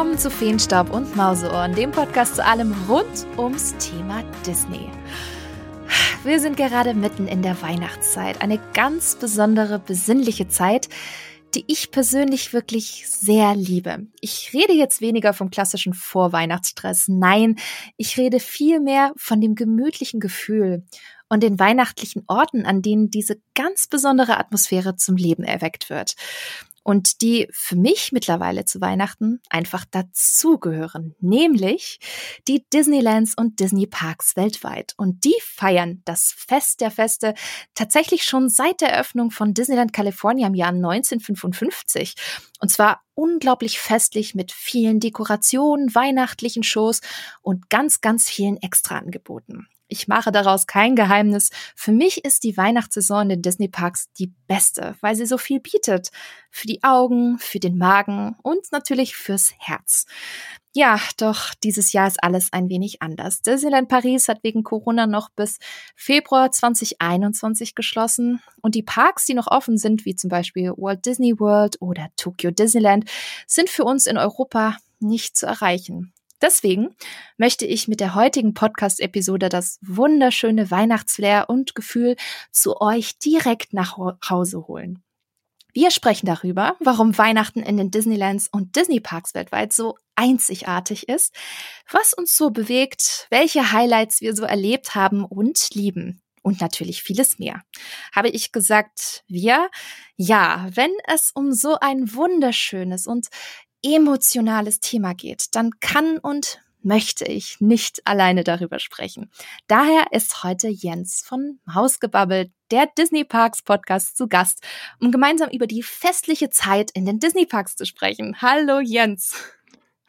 willkommen zu Feenstaub und Mauseohren, dem Podcast zu allem rund ums Thema Disney. Wir sind gerade mitten in der Weihnachtszeit, eine ganz besondere, besinnliche Zeit, die ich persönlich wirklich sehr liebe. Ich rede jetzt weniger vom klassischen Vorweihnachtsstress. Nein, ich rede vielmehr von dem gemütlichen Gefühl und den weihnachtlichen Orten, an denen diese ganz besondere Atmosphäre zum Leben erweckt wird und die für mich mittlerweile zu Weihnachten einfach dazugehören, nämlich die Disneylands und Disney Parks weltweit. Und die feiern das Fest der Feste tatsächlich schon seit der Eröffnung von Disneyland California im Jahr 1955. Und zwar unglaublich festlich mit vielen Dekorationen, weihnachtlichen Shows und ganz, ganz vielen Extraangeboten. Ich mache daraus kein Geheimnis. Für mich ist die Weihnachtssaison in den Disney Parks die beste, weil sie so viel bietet. Für die Augen, für den Magen und natürlich fürs Herz. Ja, doch dieses Jahr ist alles ein wenig anders. Disneyland Paris hat wegen Corona noch bis Februar 2021 geschlossen und die Parks, die noch offen sind, wie zum Beispiel Walt Disney World oder Tokyo Disneyland, sind für uns in Europa nicht zu erreichen. Deswegen möchte ich mit der heutigen Podcast-Episode das wunderschöne Weihnachtsflair und Gefühl zu euch direkt nach Hause holen. Wir sprechen darüber, warum Weihnachten in den Disneylands und Disneyparks weltweit so einzigartig ist, was uns so bewegt, welche Highlights wir so erlebt haben und lieben. Und natürlich vieles mehr. Habe ich gesagt, wir? Ja, wenn es um so ein wunderschönes und emotionales Thema geht, dann kann und möchte ich nicht alleine darüber sprechen. Daher ist heute Jens von Hausgebabbelt, der Disney Parks Podcast, zu Gast, um gemeinsam über die festliche Zeit in den Disney Parks zu sprechen. Hallo Jens.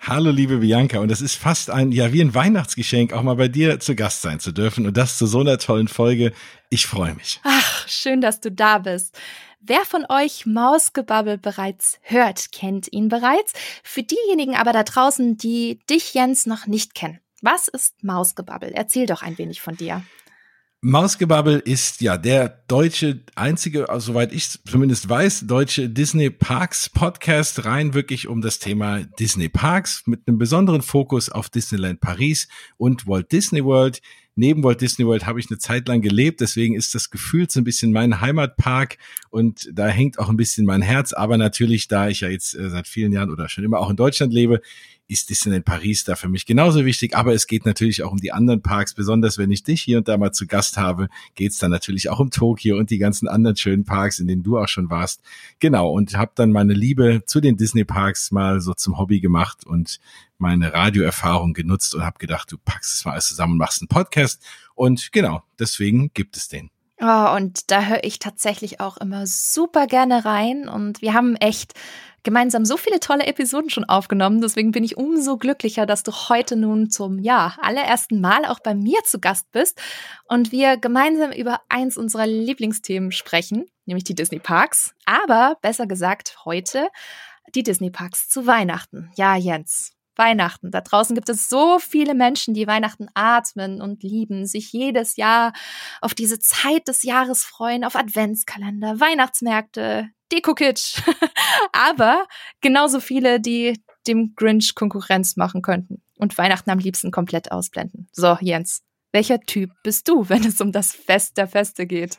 Hallo liebe Bianca und es ist fast ein ja wie ein Weihnachtsgeschenk auch mal bei dir zu Gast sein zu dürfen und das zu so einer tollen Folge. Ich freue mich. Ach, schön, dass du da bist. Wer von euch Mausgebabbel bereits hört, kennt ihn bereits. Für diejenigen aber da draußen, die dich, Jens, noch nicht kennen. Was ist Mausgebabbel? Erzähl doch ein wenig von dir. Mausgebabbel ist ja der deutsche einzige, also soweit ich zumindest weiß, deutsche Disney Parks Podcast rein wirklich um das Thema Disney Parks mit einem besonderen Fokus auf Disneyland Paris und Walt Disney World neben Walt Disney World habe ich eine Zeit lang gelebt, deswegen ist das Gefühl so ein bisschen mein Heimatpark und da hängt auch ein bisschen mein Herz. Aber natürlich, da ich ja jetzt äh, seit vielen Jahren oder schon immer auch in Deutschland lebe, ist Disneyland Paris da für mich genauso wichtig. Aber es geht natürlich auch um die anderen Parks. Besonders wenn ich dich hier und da mal zu Gast habe, geht es dann natürlich auch um Tokio und die ganzen anderen schönen Parks, in denen du auch schon warst. Genau, und habe dann meine Liebe zu den Disney Parks mal so zum Hobby gemacht und meine Radioerfahrung genutzt und habe gedacht, du packst es mal alles zusammen und machst einen Podcast. Und genau, deswegen gibt es den. Oh, und da höre ich tatsächlich auch immer super gerne rein. Und wir haben echt gemeinsam so viele tolle Episoden schon aufgenommen. Deswegen bin ich umso glücklicher, dass du heute nun zum, ja, allerersten Mal auch bei mir zu Gast bist und wir gemeinsam über eins unserer Lieblingsthemen sprechen, nämlich die Disney Parks. Aber besser gesagt, heute die Disney Parks zu Weihnachten. Ja, Jens, Weihnachten. Da draußen gibt es so viele Menschen, die Weihnachten atmen und lieben, sich jedes Jahr auf diese Zeit des Jahres freuen, auf Adventskalender, Weihnachtsmärkte, Deko-Kitsch. Aber genauso viele, die dem Grinch Konkurrenz machen könnten und Weihnachten am liebsten komplett ausblenden. So, Jens, welcher Typ bist du, wenn es um das Fest der Feste geht?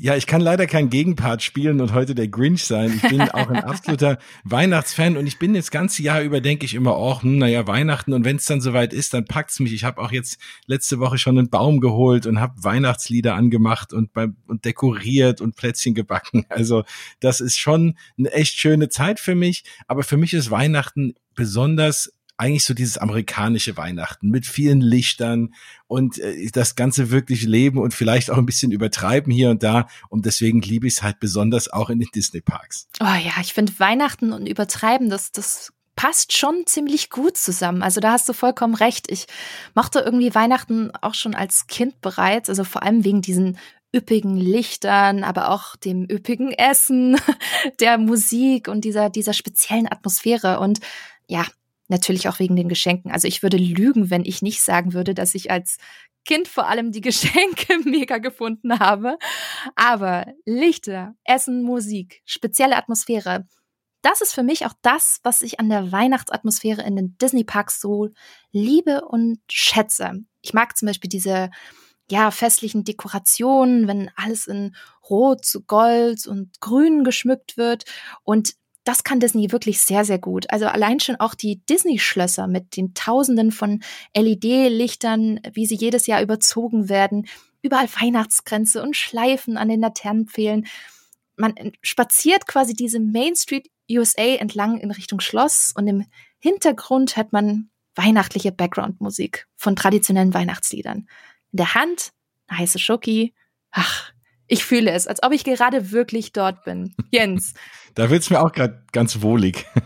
Ja, ich kann leider kein Gegenpart spielen und heute der Grinch sein. Ich bin auch ein absoluter Weihnachtsfan und ich bin das ganze Jahr über, denke ich immer, auch, hm, naja, Weihnachten und wenn es dann soweit ist, dann packt's mich. Ich habe auch jetzt letzte Woche schon einen Baum geholt und habe Weihnachtslieder angemacht und, beim, und dekoriert und Plätzchen gebacken. Also das ist schon eine echt schöne Zeit für mich. Aber für mich ist Weihnachten besonders eigentlich so dieses amerikanische Weihnachten mit vielen Lichtern und äh, das ganze wirklich leben und vielleicht auch ein bisschen übertreiben hier und da. Und deswegen liebe ich es halt besonders auch in den Disney Parks. Oh ja, ich finde Weihnachten und Übertreiben, das, das passt schon ziemlich gut zusammen. Also da hast du vollkommen recht. Ich mochte irgendwie Weihnachten auch schon als Kind bereits, also vor allem wegen diesen üppigen Lichtern, aber auch dem üppigen Essen, der Musik und dieser, dieser speziellen Atmosphäre. Und ja, Natürlich auch wegen den Geschenken. Also ich würde lügen, wenn ich nicht sagen würde, dass ich als Kind vor allem die Geschenke mega gefunden habe. Aber Lichter, Essen, Musik, spezielle Atmosphäre, das ist für mich auch das, was ich an der Weihnachtsatmosphäre in den Disney-Parks so liebe und schätze. Ich mag zum Beispiel diese ja, festlichen Dekorationen, wenn alles in Rot, Gold und Grün geschmückt wird. Und das kann Disney wirklich sehr, sehr gut. Also allein schon auch die Disney-Schlösser mit den Tausenden von LED-Lichtern, wie sie jedes Jahr überzogen werden, überall Weihnachtsgrenze und Schleifen an den Laternenpfählen. Man spaziert quasi diese Main Street USA entlang in Richtung Schloss und im Hintergrund hört man weihnachtliche Background-Musik von traditionellen Weihnachtsliedern. In der Hand eine heiße Schoki. Ach, ich fühle es, als ob ich gerade wirklich dort bin. Jens. da wird's mir auch gerade ganz wohlig.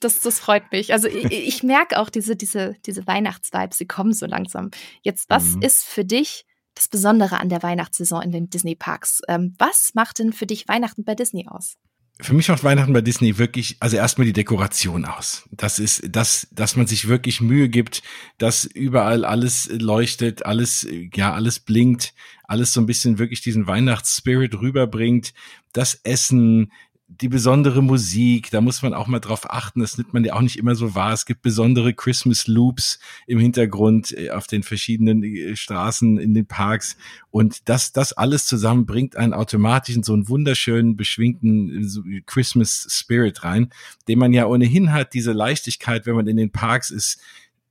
Das, das freut mich. Also ich, ich merke auch diese, diese, diese Weihnachtsvibes, sie kommen so langsam. Jetzt, was mhm. ist für dich das Besondere an der Weihnachtssaison in den Disney-Parks? Ähm, was macht denn für dich Weihnachten bei Disney aus? Für mich macht Weihnachten bei Disney wirklich, also erstmal die Dekoration aus. Das ist, dass, dass man sich wirklich Mühe gibt, dass überall alles leuchtet, alles, ja, alles blinkt, alles so ein bisschen wirklich diesen Weihnachtsspirit rüberbringt. Das Essen, die besondere Musik, da muss man auch mal drauf achten, das nimmt man ja auch nicht immer so wahr. Es gibt besondere Christmas Loops im Hintergrund äh, auf den verschiedenen äh, Straßen in den Parks und das, das alles zusammen bringt einen automatisch in so einen wunderschönen, beschwingten äh, Christmas Spirit rein, den man ja ohnehin hat, diese Leichtigkeit, wenn man in den Parks ist,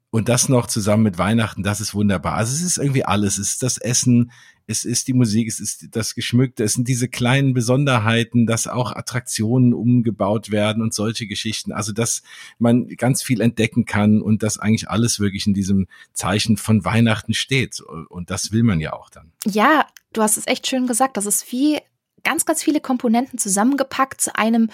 und das noch zusammen mit Weihnachten, das ist wunderbar. Also es ist irgendwie alles. Es ist das Essen, es ist die Musik, es ist das Geschmückte, es sind diese kleinen Besonderheiten, dass auch Attraktionen umgebaut werden und solche Geschichten. Also, dass man ganz viel entdecken kann und dass eigentlich alles wirklich in diesem Zeichen von Weihnachten steht. Und das will man ja auch dann. Ja, du hast es echt schön gesagt. Das ist wie ganz, ganz viele Komponenten zusammengepackt zu einem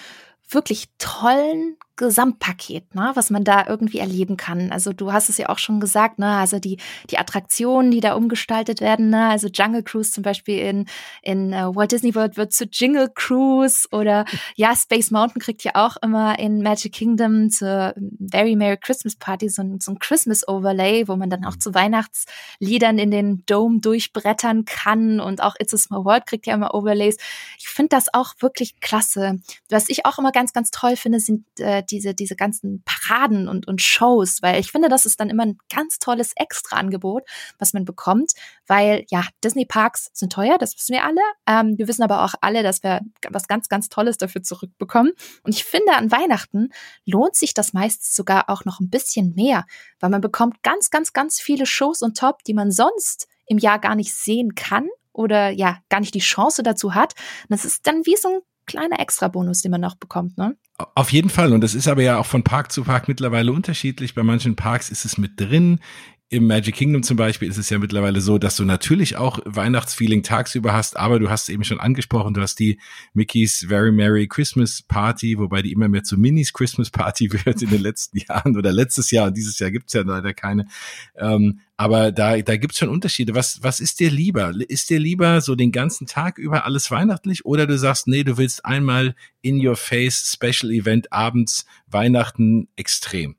wirklich tollen Gesamtpaket, ne, was man da irgendwie erleben kann. Also du hast es ja auch schon gesagt, ne, also die, die Attraktionen, die da umgestaltet werden, ne, also Jungle Cruise zum Beispiel in, in uh, Walt Disney World wird zu Jingle Cruise oder ja, Space Mountain kriegt ja auch immer in Magic Kingdom zur Very Merry Christmas Party so ein, so ein Christmas Overlay, wo man dann auch zu Weihnachtsliedern in den Dome durchbrettern kann und auch It's a Small World kriegt ja immer Overlays. Ich finde das auch wirklich klasse. Was ich auch immer ganz, ganz toll finde, sind äh, diese, diese ganzen Paraden und, und Shows, weil ich finde, das ist dann immer ein ganz tolles Extra-Angebot, was man bekommt, weil ja, Disney-Parks sind teuer, das wissen wir alle. Ähm, wir wissen aber auch alle, dass wir was ganz, ganz Tolles dafür zurückbekommen. Und ich finde, an Weihnachten lohnt sich das meist sogar auch noch ein bisschen mehr, weil man bekommt ganz, ganz, ganz viele Shows und Top, die man sonst im Jahr gar nicht sehen kann oder ja, gar nicht die Chance dazu hat. Und das ist dann wie so ein kleiner Extra-Bonus, den man noch bekommt, ne? Auf jeden Fall. Und das ist aber ja auch von Park zu Park mittlerweile unterschiedlich. Bei manchen Parks ist es mit drin. Im Magic Kingdom zum Beispiel ist es ja mittlerweile so, dass du natürlich auch Weihnachtsfeeling tagsüber hast, aber du hast eben schon angesprochen, du hast die Mickey's Very Merry Christmas Party, wobei die immer mehr zu Minis Christmas Party wird in den letzten Jahren oder letztes Jahr und dieses Jahr gibt's ja leider keine. Ähm, aber da, da gibt's schon Unterschiede. Was, was ist dir lieber? Ist dir lieber so den ganzen Tag über alles weihnachtlich oder du sagst, nee, du willst einmal in your face Special Event abends Weihnachten extrem?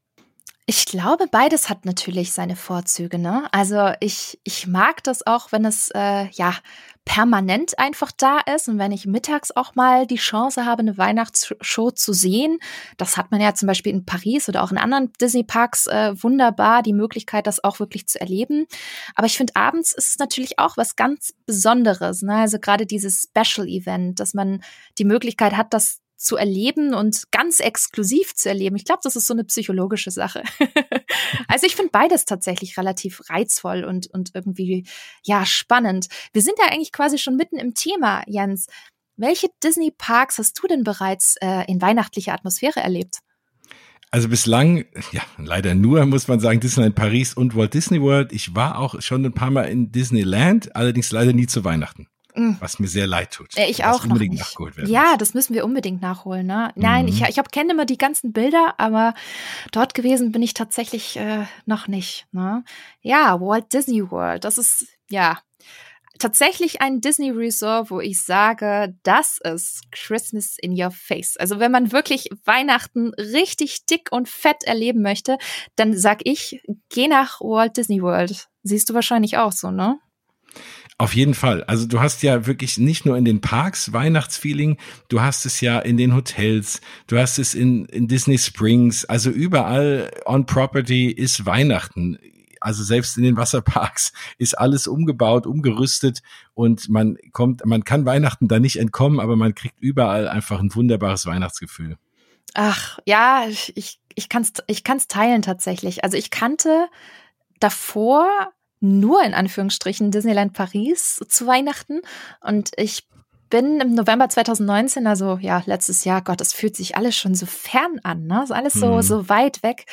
Ich glaube, beides hat natürlich seine Vorzüge. Ne? Also ich, ich mag das auch, wenn es äh, ja permanent einfach da ist und wenn ich mittags auch mal die Chance habe, eine Weihnachtsshow zu sehen. Das hat man ja zum Beispiel in Paris oder auch in anderen Disney-Parks äh, wunderbar, die Möglichkeit, das auch wirklich zu erleben. Aber ich finde, abends ist es natürlich auch was ganz Besonderes. Ne? Also gerade dieses Special-Event, dass man die Möglichkeit hat, das zu erleben und ganz exklusiv zu erleben. Ich glaube, das ist so eine psychologische Sache. also ich finde beides tatsächlich relativ reizvoll und, und irgendwie, ja, spannend. Wir sind ja eigentlich quasi schon mitten im Thema, Jens. Welche Disney-Parks hast du denn bereits äh, in weihnachtlicher Atmosphäre erlebt? Also bislang, ja, leider nur, muss man sagen, Disneyland Paris und Walt Disney World. Ich war auch schon ein paar Mal in Disneyland, allerdings leider nie zu Weihnachten. Mm. Was mir sehr leid tut. Ich auch unbedingt noch nachgeholt werden Ja, muss. das müssen wir unbedingt nachholen. Ne? Nein, mhm. ich, ich kenne immer die ganzen Bilder, aber dort gewesen bin ich tatsächlich äh, noch nicht. Ne? Ja, Walt Disney World, das ist ja tatsächlich ein Disney Resort, wo ich sage, das ist Christmas in your face. Also wenn man wirklich Weihnachten richtig dick und fett erleben möchte, dann sag ich, geh nach Walt Disney World. Siehst du wahrscheinlich auch so, ne? Auf jeden Fall. Also du hast ja wirklich nicht nur in den Parks Weihnachtsfeeling, du hast es ja in den Hotels, du hast es in, in Disney Springs, also überall on Property ist Weihnachten. Also selbst in den Wasserparks ist alles umgebaut, umgerüstet und man kommt, man kann Weihnachten da nicht entkommen, aber man kriegt überall einfach ein wunderbares Weihnachtsgefühl. Ach, ja, ich, ich kann es ich kann's teilen tatsächlich. Also ich kannte davor nur in Anführungsstrichen Disneyland Paris zu Weihnachten. Und ich bin im November 2019, also ja, letztes Jahr, Gott, es fühlt sich alles schon so fern an, ne? Ist alles so, mhm. so weit weg.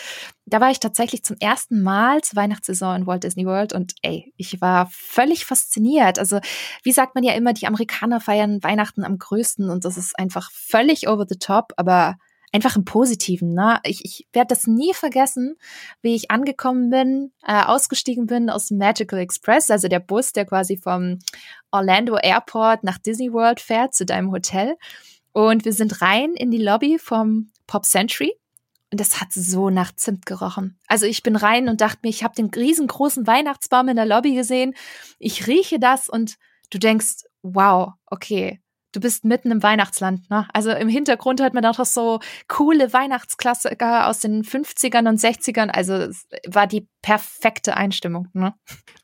Da war ich tatsächlich zum ersten Mal zur Weihnachtssaison in Walt Disney World und ey, ich war völlig fasziniert. Also, wie sagt man ja immer, die Amerikaner feiern Weihnachten am größten und das ist einfach völlig over the top, aber einfach im Positiven. Ne? Ich, ich werde das nie vergessen, wie ich angekommen bin, äh, ausgestiegen bin aus Magical Express, also der Bus, der quasi vom Orlando Airport nach Disney World fährt zu deinem Hotel. Und wir sind rein in die Lobby vom Pop Century. Und das hat so nach Zimt gerochen. Also ich bin rein und dachte mir, ich habe den riesengroßen Weihnachtsbaum in der Lobby gesehen. Ich rieche das und du denkst, wow, okay, du bist mitten im Weihnachtsland. Ne? Also im Hintergrund hört man auch so coole Weihnachtsklassiker aus den 50ern und 60ern. Also es war die perfekte Einstimmung. Ne?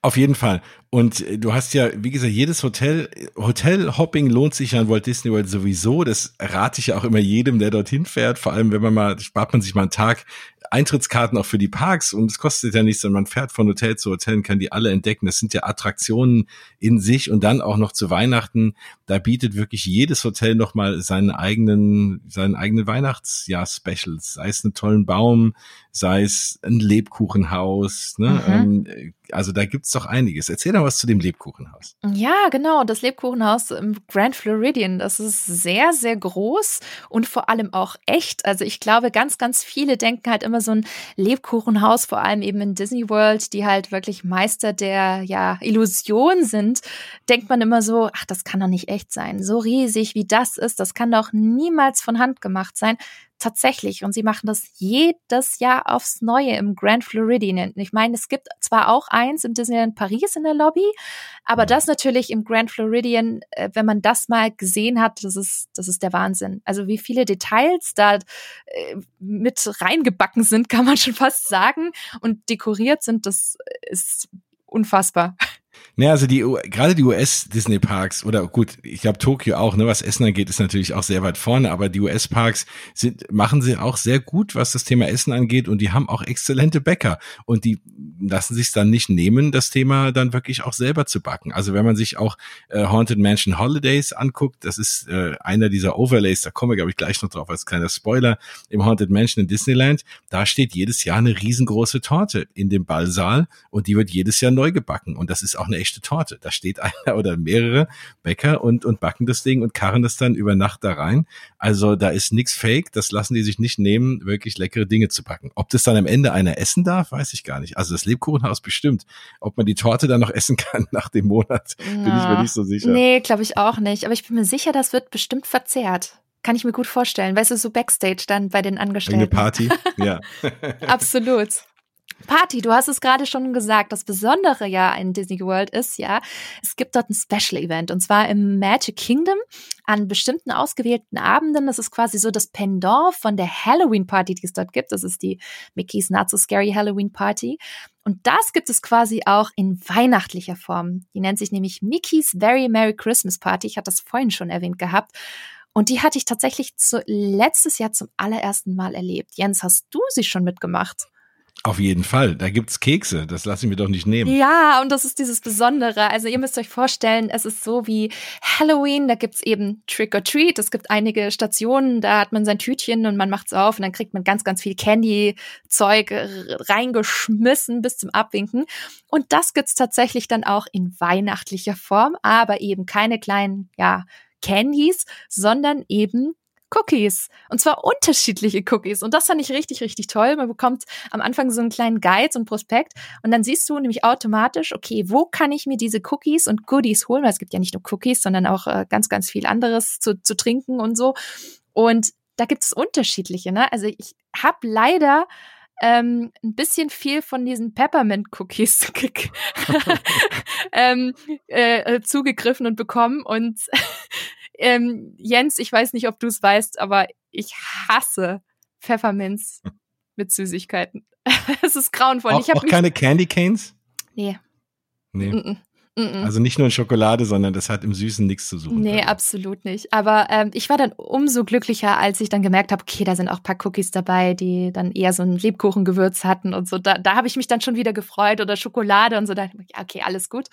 Auf jeden Fall. Und äh, du hast ja, wie gesagt, jedes Hotel, Hotelhopping lohnt sich an Walt Disney World sowieso. Das rate ich ja auch immer jedem, der dorthin fährt. Vor allem, wenn man mal, spart man sich mal einen Tag Eintrittskarten auch für die Parks und es kostet ja nichts, sondern man fährt von Hotel zu Hotel und kann die alle entdecken. Das sind ja Attraktionen in sich und dann auch noch zu Weihnachten. Da bietet wirklich jedes Hotel nochmal seinen eigenen, seinen eigenen Weihnachtsjahr-Specials. Sei es einen tollen Baum, sei es ein Lebkuchenhaus. Ne? Mhm. Ähm, also da gibt's doch einiges. Erzähl doch was zu dem Lebkuchenhaus. Ja, genau. Das Lebkuchenhaus im Grand Floridian, das ist sehr, sehr groß und vor allem auch echt. Also ich glaube, ganz, ganz viele denken halt immer so ein Lebkuchenhaus, vor allem eben in Disney World, die halt wirklich Meister der ja, Illusion sind, denkt man immer so, ach, das kann doch nicht echt sein. So riesig wie das ist, das kann doch niemals von Hand gemacht sein tatsächlich. Und sie machen das jedes Jahr aufs Neue im Grand Floridian. Ich meine, es gibt zwar auch eins im Disneyland Paris in der Lobby, aber das natürlich im Grand Floridian, äh, wenn man das mal gesehen hat, das ist, das ist der Wahnsinn. Also wie viele Details da äh, mit reingebacken sind, kann man schon fast sagen, und dekoriert sind, das ist unfassbar. Ne, also die gerade die US Disney Parks oder gut, ich glaube Tokio auch, ne, was Essen angeht, ist natürlich auch sehr weit vorne, aber die US Parks sind machen sie auch sehr gut, was das Thema Essen angeht und die haben auch exzellente Bäcker und die lassen sich dann nicht nehmen, das Thema dann wirklich auch selber zu backen. Also wenn man sich auch äh, Haunted Mansion Holidays anguckt, das ist äh, einer dieser Overlays, da kommen wir glaube ich gleich noch drauf als kleiner Spoiler im Haunted Mansion in Disneyland, da steht jedes Jahr eine riesengroße Torte in dem Ballsaal und die wird jedes Jahr neu gebacken und das ist auch eine echte Torte. Da steht einer oder mehrere Bäcker und, und backen das Ding und karren das dann über Nacht da rein. Also da ist nichts fake. Das lassen die sich nicht nehmen, wirklich leckere Dinge zu backen. Ob das dann am Ende einer essen darf, weiß ich gar nicht. Also das Lebkuchenhaus bestimmt. Ob man die Torte dann noch essen kann nach dem Monat, ja. bin ich mir nicht so sicher. Nee, glaube ich auch nicht. Aber ich bin mir sicher, das wird bestimmt verzehrt. Kann ich mir gut vorstellen. Weißt du, so Backstage dann bei den Angestellten. Eine Party, ja. Absolut. Party, du hast es gerade schon gesagt. Das Besondere ja in Disney World ist ja, es gibt dort ein Special Event und zwar im Magic Kingdom an bestimmten ausgewählten Abenden. Das ist quasi so das Pendant von der Halloween Party, die es dort gibt. Das ist die Mickey's Not So Scary Halloween Party. Und das gibt es quasi auch in weihnachtlicher Form. Die nennt sich nämlich Mickey's Very Merry Christmas Party. Ich hatte das vorhin schon erwähnt gehabt. Und die hatte ich tatsächlich zu, letztes Jahr zum allerersten Mal erlebt. Jens, hast du sie schon mitgemacht? Auf jeden Fall. Da gibt's Kekse. Das lasse ich mir doch nicht nehmen. Ja, und das ist dieses Besondere. Also ihr müsst euch vorstellen, es ist so wie Halloween. Da gibt's eben Trick or Treat. Es gibt einige Stationen, da hat man sein Tütchen und man macht's auf und dann kriegt man ganz, ganz viel Candy-Zeug reingeschmissen bis zum Abwinken. Und das gibt's tatsächlich dann auch in weihnachtlicher Form, aber eben keine kleinen, ja, Candies, sondern eben Cookies. Und zwar unterschiedliche Cookies. Und das fand ich richtig, richtig toll. Man bekommt am Anfang so einen kleinen Guide, so einen Prospekt. Und dann siehst du nämlich automatisch, okay, wo kann ich mir diese Cookies und Goodies holen? Weil es gibt ja nicht nur Cookies, sondern auch äh, ganz, ganz viel anderes zu, zu trinken und so. Und da gibt es unterschiedliche. Ne? Also ich habe leider ähm, ein bisschen viel von diesen Peppermint-Cookies ähm, äh, äh, zugegriffen und bekommen. Und ähm, Jens, ich weiß nicht, ob du es weißt, aber ich hasse Pfefferminz mit Süßigkeiten. Es ist grauenvoll. Auch, ich auch keine Candy Canes? Nee. Nee. Mm -mm. Also nicht nur in Schokolade, sondern das hat im Süßen nichts zu suchen. Nee, absolut nicht. Aber ähm, ich war dann umso glücklicher, als ich dann gemerkt habe, okay, da sind auch ein paar Cookies dabei, die dann eher so ein Lebkuchengewürz hatten und so. Da, da habe ich mich dann schon wieder gefreut oder Schokolade und so. Da dachte ich, okay, alles gut.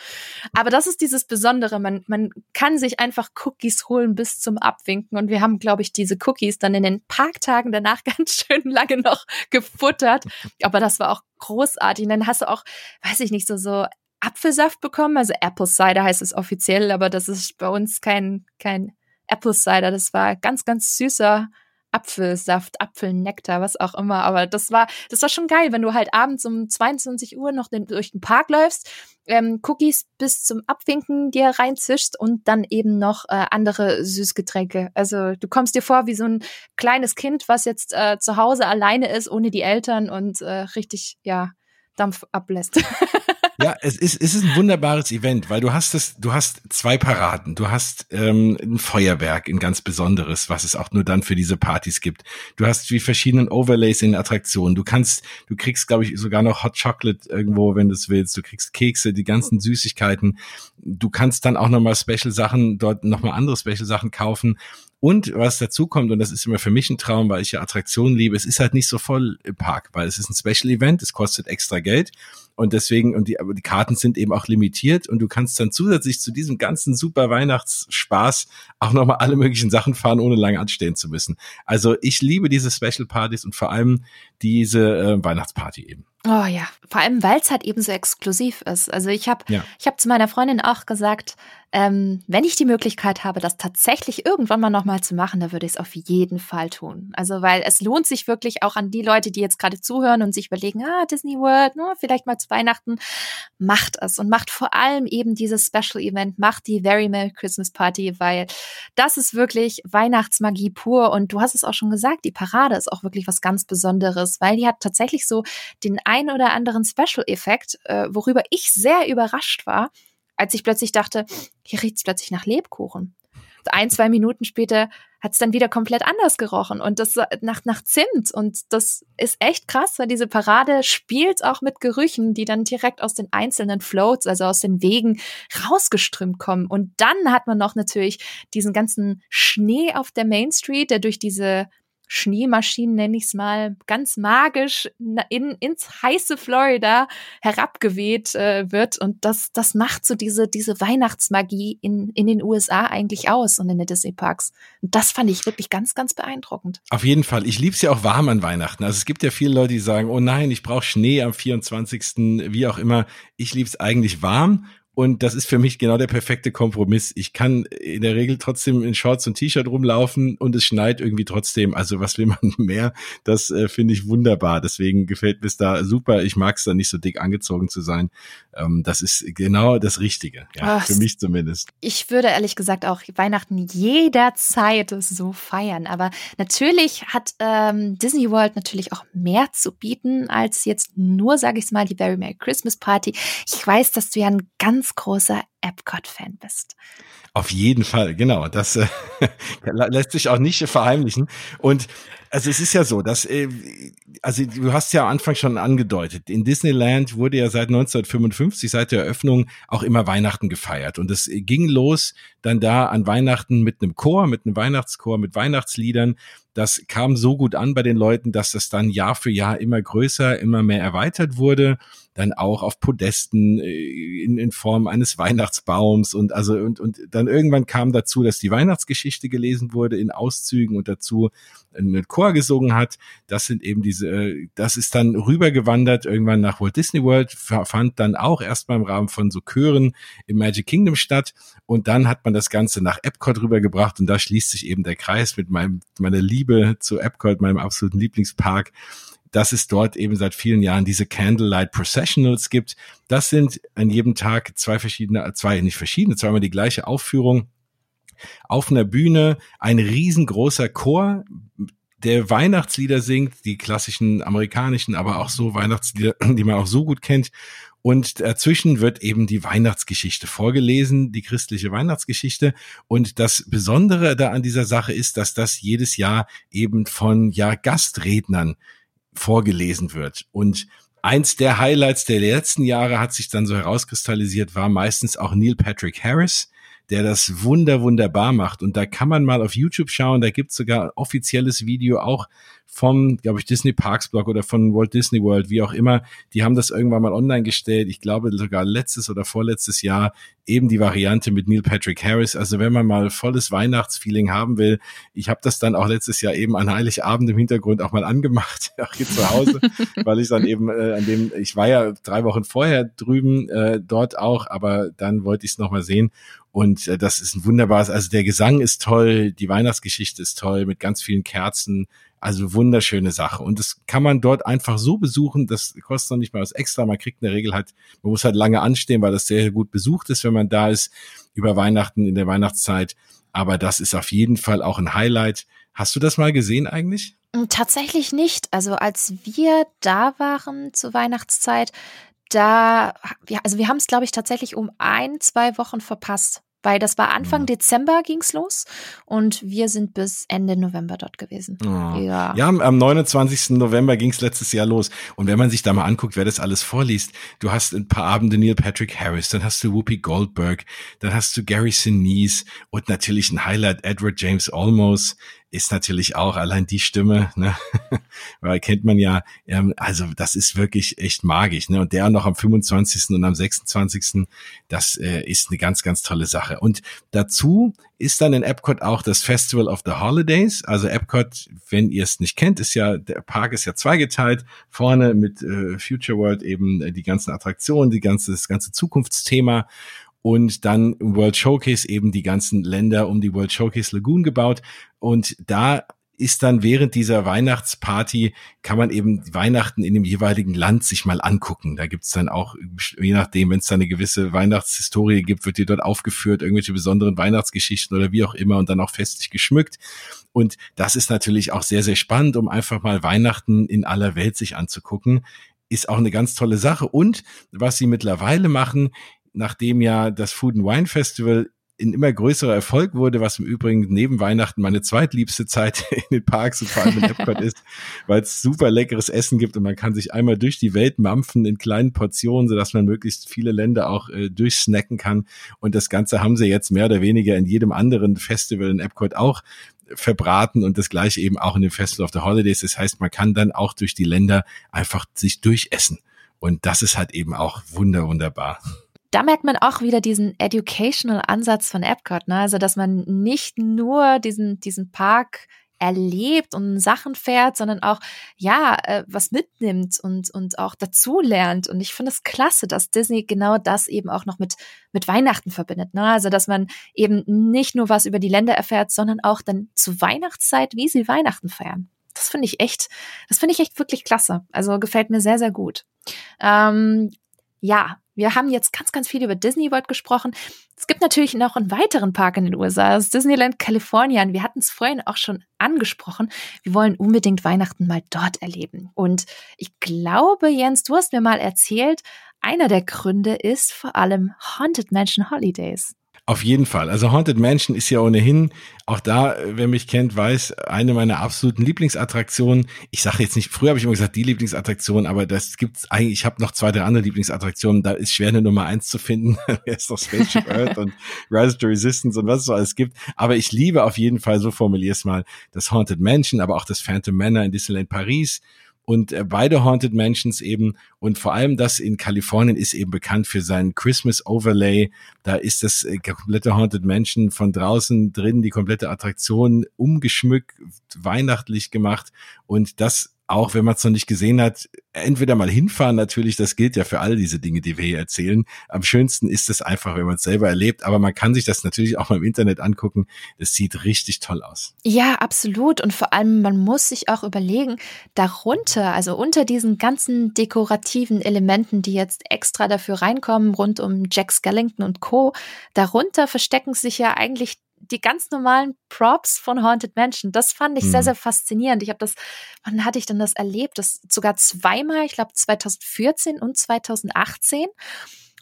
Aber das ist dieses Besondere. Man, man kann sich einfach Cookies holen bis zum Abwinken. Und wir haben, glaube ich, diese Cookies dann in den Parktagen danach ganz schön lange noch gefuttert. Aber das war auch großartig. Und dann hast du auch, weiß ich nicht, so, so Apfelsaft bekommen. Also Apple Cider heißt es offiziell, aber das ist bei uns kein, kein Apple Cider. Das war ganz, ganz süßer Apfelsaft, Apfelnektar, was auch immer. Aber das war, das war schon geil, wenn du halt abends um 22 Uhr noch den, durch den Park läufst, ähm, Cookies bis zum Abwinken dir reinzischst und dann eben noch äh, andere Süßgetränke. Also du kommst dir vor wie so ein kleines Kind, was jetzt äh, zu Hause alleine ist, ohne die Eltern und äh, richtig, ja, Dampf ablässt. Ja, es ist, es ist ein wunderbares Event, weil du hast es, du hast zwei Paraden, du hast ähm, ein Feuerwerk, ein ganz besonderes, was es auch nur dann für diese Partys gibt. Du hast wie verschiedenen Overlays in Attraktionen. Du kannst, du kriegst, glaube ich, sogar noch Hot Chocolate irgendwo, wenn du es willst. Du kriegst Kekse, die ganzen Süßigkeiten. Du kannst dann auch nochmal Special Sachen, dort nochmal andere Special Sachen kaufen. Und was dazu kommt, und das ist immer für mich ein Traum, weil ich ja Attraktionen liebe, es ist halt nicht so voll im Park, weil es ist ein Special Event, es kostet extra Geld und deswegen, und die, aber die Karten sind eben auch limitiert und du kannst dann zusätzlich zu diesem ganzen super Weihnachtsspaß auch nochmal alle möglichen Sachen fahren, ohne lange anstehen zu müssen. Also ich liebe diese Special Partys und vor allem diese äh, Weihnachtsparty eben. Oh ja, vor allem weil es halt eben so exklusiv ist. Also ich habe ja. ich habe zu meiner Freundin auch gesagt, ähm, wenn ich die Möglichkeit habe, das tatsächlich irgendwann mal nochmal zu machen, dann würde ich es auf jeden Fall tun. Also weil es lohnt sich wirklich auch an die Leute, die jetzt gerade zuhören und sich überlegen, ah, Disney World, no, vielleicht mal zu Weihnachten, macht es und macht vor allem eben dieses Special Event, macht die Very Merry Christmas Party, weil das ist wirklich Weihnachtsmagie pur. Und du hast es auch schon gesagt, die Parade ist auch wirklich was ganz Besonderes, weil die hat tatsächlich so den ein oder anderen Special Effekt, äh, worüber ich sehr überrascht war als ich plötzlich dachte, hier riecht's plötzlich nach Lebkuchen. Ein, zwei Minuten später hat es dann wieder komplett anders gerochen und das nach, nach Zimt. Und das ist echt krass, weil diese Parade spielt auch mit Gerüchen, die dann direkt aus den einzelnen Floats, also aus den Wegen rausgeströmt kommen. Und dann hat man noch natürlich diesen ganzen Schnee auf der Main Street, der durch diese Schneemaschinen, nenne ich es mal, ganz magisch in, ins heiße Florida herabgeweht äh, wird. Und das, das macht so diese, diese Weihnachtsmagie in, in den USA eigentlich aus und in den Disney Parks. Und das fand ich wirklich ganz, ganz beeindruckend. Auf jeden Fall. Ich liebe es ja auch warm an Weihnachten. Also es gibt ja viele Leute, die sagen, oh nein, ich brauche Schnee am 24. wie auch immer. Ich liebe es eigentlich warm und das ist für mich genau der perfekte Kompromiss. Ich kann in der Regel trotzdem in Shorts und T-Shirt rumlaufen und es schneit irgendwie trotzdem. Also was will man mehr? Das äh, finde ich wunderbar. Deswegen gefällt mir es da super. Ich mag es da nicht so dick angezogen zu sein. Ähm, das ist genau das Richtige. Ja, Ach, für mich zumindest. Ich würde ehrlich gesagt auch Weihnachten jederzeit so feiern. Aber natürlich hat ähm, Disney World natürlich auch mehr zu bieten als jetzt nur, sage ich es mal, die Very Merry Christmas Party. Ich weiß, dass du ja ein ganz ganz großer Epcot-Fan bist. Auf jeden Fall, genau. Das äh, lässt sich auch nicht verheimlichen. Und also es ist ja so, dass, äh, also du hast ja am Anfang schon angedeutet, in Disneyland wurde ja seit 1955, seit der Eröffnung, auch immer Weihnachten gefeiert. Und es ging los dann da an Weihnachten mit einem Chor, mit einem Weihnachtschor, mit Weihnachtsliedern. Das kam so gut an bei den Leuten, dass das dann Jahr für Jahr immer größer, immer mehr erweitert wurde dann auch auf Podesten äh, in, in Form eines Weihnachtsbaums und also und, und dann irgendwann kam dazu, dass die Weihnachtsgeschichte gelesen wurde in Auszügen und dazu einen Chor gesungen hat. Das sind eben diese, äh, das ist dann rübergewandert irgendwann nach Walt Disney World, fand dann auch erstmal im Rahmen von so Chören im Magic Kingdom statt und dann hat man das Ganze nach Epcot rübergebracht und da schließt sich eben der Kreis mit meinem, meiner Liebe zu Epcot, meinem absoluten Lieblingspark dass es dort eben seit vielen Jahren diese Candlelight Processionals gibt. Das sind an jedem Tag zwei verschiedene, zwei, nicht verschiedene, zweimal die gleiche Aufführung. Auf einer Bühne ein riesengroßer Chor, der Weihnachtslieder singt, die klassischen amerikanischen, aber auch so Weihnachtslieder, die man auch so gut kennt. Und dazwischen wird eben die Weihnachtsgeschichte vorgelesen, die christliche Weihnachtsgeschichte. Und das Besondere da an dieser Sache ist, dass das jedes Jahr eben von ja Gastrednern vorgelesen wird. Und eins der Highlights der letzten Jahre hat sich dann so herauskristallisiert, war meistens auch Neil Patrick Harris, der das wunder wunderbar macht. Und da kann man mal auf YouTube schauen, da gibt's sogar offizielles Video auch vom, glaube ich, Disney Parks Blog oder von Walt Disney World, wie auch immer. Die haben das irgendwann mal online gestellt. Ich glaube sogar letztes oder vorletztes Jahr eben die Variante mit Neil Patrick Harris. Also wenn man mal volles Weihnachtsfeeling haben will, ich habe das dann auch letztes Jahr eben an Heiligabend im Hintergrund auch mal angemacht, auch hier zu Hause, weil ich dann eben äh, an dem, ich war ja drei Wochen vorher drüben äh, dort auch, aber dann wollte ich es nochmal sehen. Und äh, das ist ein wunderbares, also der Gesang ist toll, die Weihnachtsgeschichte ist toll, mit ganz vielen Kerzen, also wunderschöne Sache. Und das kann man dort einfach so besuchen. Das kostet noch nicht mal was extra. Man kriegt in der Regel halt, man muss halt lange anstehen, weil das sehr gut besucht ist, wenn man da ist über Weihnachten in der Weihnachtszeit. Aber das ist auf jeden Fall auch ein Highlight. Hast du das mal gesehen eigentlich? Hm, tatsächlich nicht. Also als wir da waren zur Weihnachtszeit, da, also wir haben es, glaube ich, tatsächlich um ein, zwei Wochen verpasst weil das war Anfang mhm. Dezember ging's los und wir sind bis Ende November dort gewesen. Oh. Ja. ja, am 29. November ging's letztes Jahr los. Und wenn man sich da mal anguckt, wer das alles vorliest, du hast ein paar Abende Neil Patrick Harris, dann hast du Whoopi Goldberg, dann hast du Gary Sinise und natürlich ein Highlight Edward James Olmos ist natürlich auch allein die Stimme, ne? weil kennt man ja, ähm, also das ist wirklich echt magisch. Ne? Und der noch am 25. und am 26. Das äh, ist eine ganz, ganz tolle Sache. Und dazu ist dann in Epcot auch das Festival of the Holidays. Also Epcot, wenn ihr es nicht kennt, ist ja, der Park ist ja zweigeteilt. Vorne mit äh, Future World eben äh, die ganzen Attraktionen, die ganze, das ganze Zukunftsthema und dann im World Showcase eben die ganzen Länder um die World Showcase Lagoon gebaut. Und da ist dann während dieser Weihnachtsparty, kann man eben Weihnachten in dem jeweiligen Land sich mal angucken. Da gibt's dann auch, je nachdem, wenn es da eine gewisse Weihnachtshistorie gibt, wird die dort aufgeführt, irgendwelche besonderen Weihnachtsgeschichten oder wie auch immer und dann auch festlich geschmückt. Und das ist natürlich auch sehr, sehr spannend, um einfach mal Weihnachten in aller Welt sich anzugucken. Ist auch eine ganz tolle Sache. Und was sie mittlerweile machen, nachdem ja das Food and Wine Festival ein immer größerer Erfolg wurde, was im Übrigen neben Weihnachten meine zweitliebste Zeit in den Parks und vor allem in Epcot ist, weil es super leckeres Essen gibt und man kann sich einmal durch die Welt mampfen in kleinen Portionen, sodass man möglichst viele Länder auch äh, durchsnacken kann. Und das Ganze haben sie jetzt mehr oder weniger in jedem anderen Festival in Epcot auch verbraten und das gleiche eben auch in dem Festival of the Holidays. Das heißt, man kann dann auch durch die Länder einfach sich durchessen. Und das ist halt eben auch wunder, wunderbar da merkt man auch wieder diesen educational Ansatz von Epcot, ne? Also, dass man nicht nur diesen, diesen Park erlebt und Sachen fährt, sondern auch, ja, äh, was mitnimmt und, und auch dazulernt. Und ich finde es klasse, dass Disney genau das eben auch noch mit, mit Weihnachten verbindet. Ne? Also, dass man eben nicht nur was über die Länder erfährt, sondern auch dann zur Weihnachtszeit, wie sie Weihnachten feiern. Das finde ich echt, das finde ich echt wirklich klasse. Also gefällt mir sehr, sehr gut. Ähm, ja, wir haben jetzt ganz, ganz viel über Disney World gesprochen. Es gibt natürlich noch einen weiteren Park in den USA, das Disneyland California. Wir hatten es vorhin auch schon angesprochen. Wir wollen unbedingt Weihnachten mal dort erleben. Und ich glaube, Jens, du hast mir mal erzählt, einer der Gründe ist vor allem Haunted Mansion Holidays. Auf jeden Fall. Also Haunted Mansion ist ja ohnehin, auch da, wer mich kennt, weiß, eine meiner absoluten Lieblingsattraktionen. Ich sage jetzt nicht, früher habe ich immer gesagt, die Lieblingsattraktion, aber das gibt's eigentlich, ich habe noch zwei, drei andere Lieblingsattraktionen, da ist schwer eine Nummer eins zu finden. Wer ist doch Spaceship Earth und Rise to Resistance und was es so alles gibt. Aber ich liebe auf jeden Fall, so formulier es mal, das Haunted Mansion, aber auch das Phantom Manor in Disneyland Paris und äh, beide Haunted Mansions eben und vor allem das in Kalifornien ist eben bekannt für seinen Christmas Overlay. Da ist das äh, komplette Haunted Mansion von draußen drin, die komplette Attraktion umgeschmückt, weihnachtlich gemacht und das auch wenn man es noch nicht gesehen hat, entweder mal hinfahren natürlich, das gilt ja für all diese Dinge, die wir hier erzählen. Am schönsten ist es einfach, wenn man es selber erlebt, aber man kann sich das natürlich auch mal im Internet angucken. Es sieht richtig toll aus. Ja, absolut. Und vor allem, man muss sich auch überlegen, darunter, also unter diesen ganzen dekorativen Elementen, die jetzt extra dafür reinkommen, rund um Jack Skellington und Co., darunter verstecken sich ja eigentlich die ganz normalen Props von Haunted Mansion. Das fand ich mhm. sehr, sehr faszinierend. Ich habe das, wann hatte ich denn das erlebt? Das sogar zweimal, ich glaube 2014 und 2018.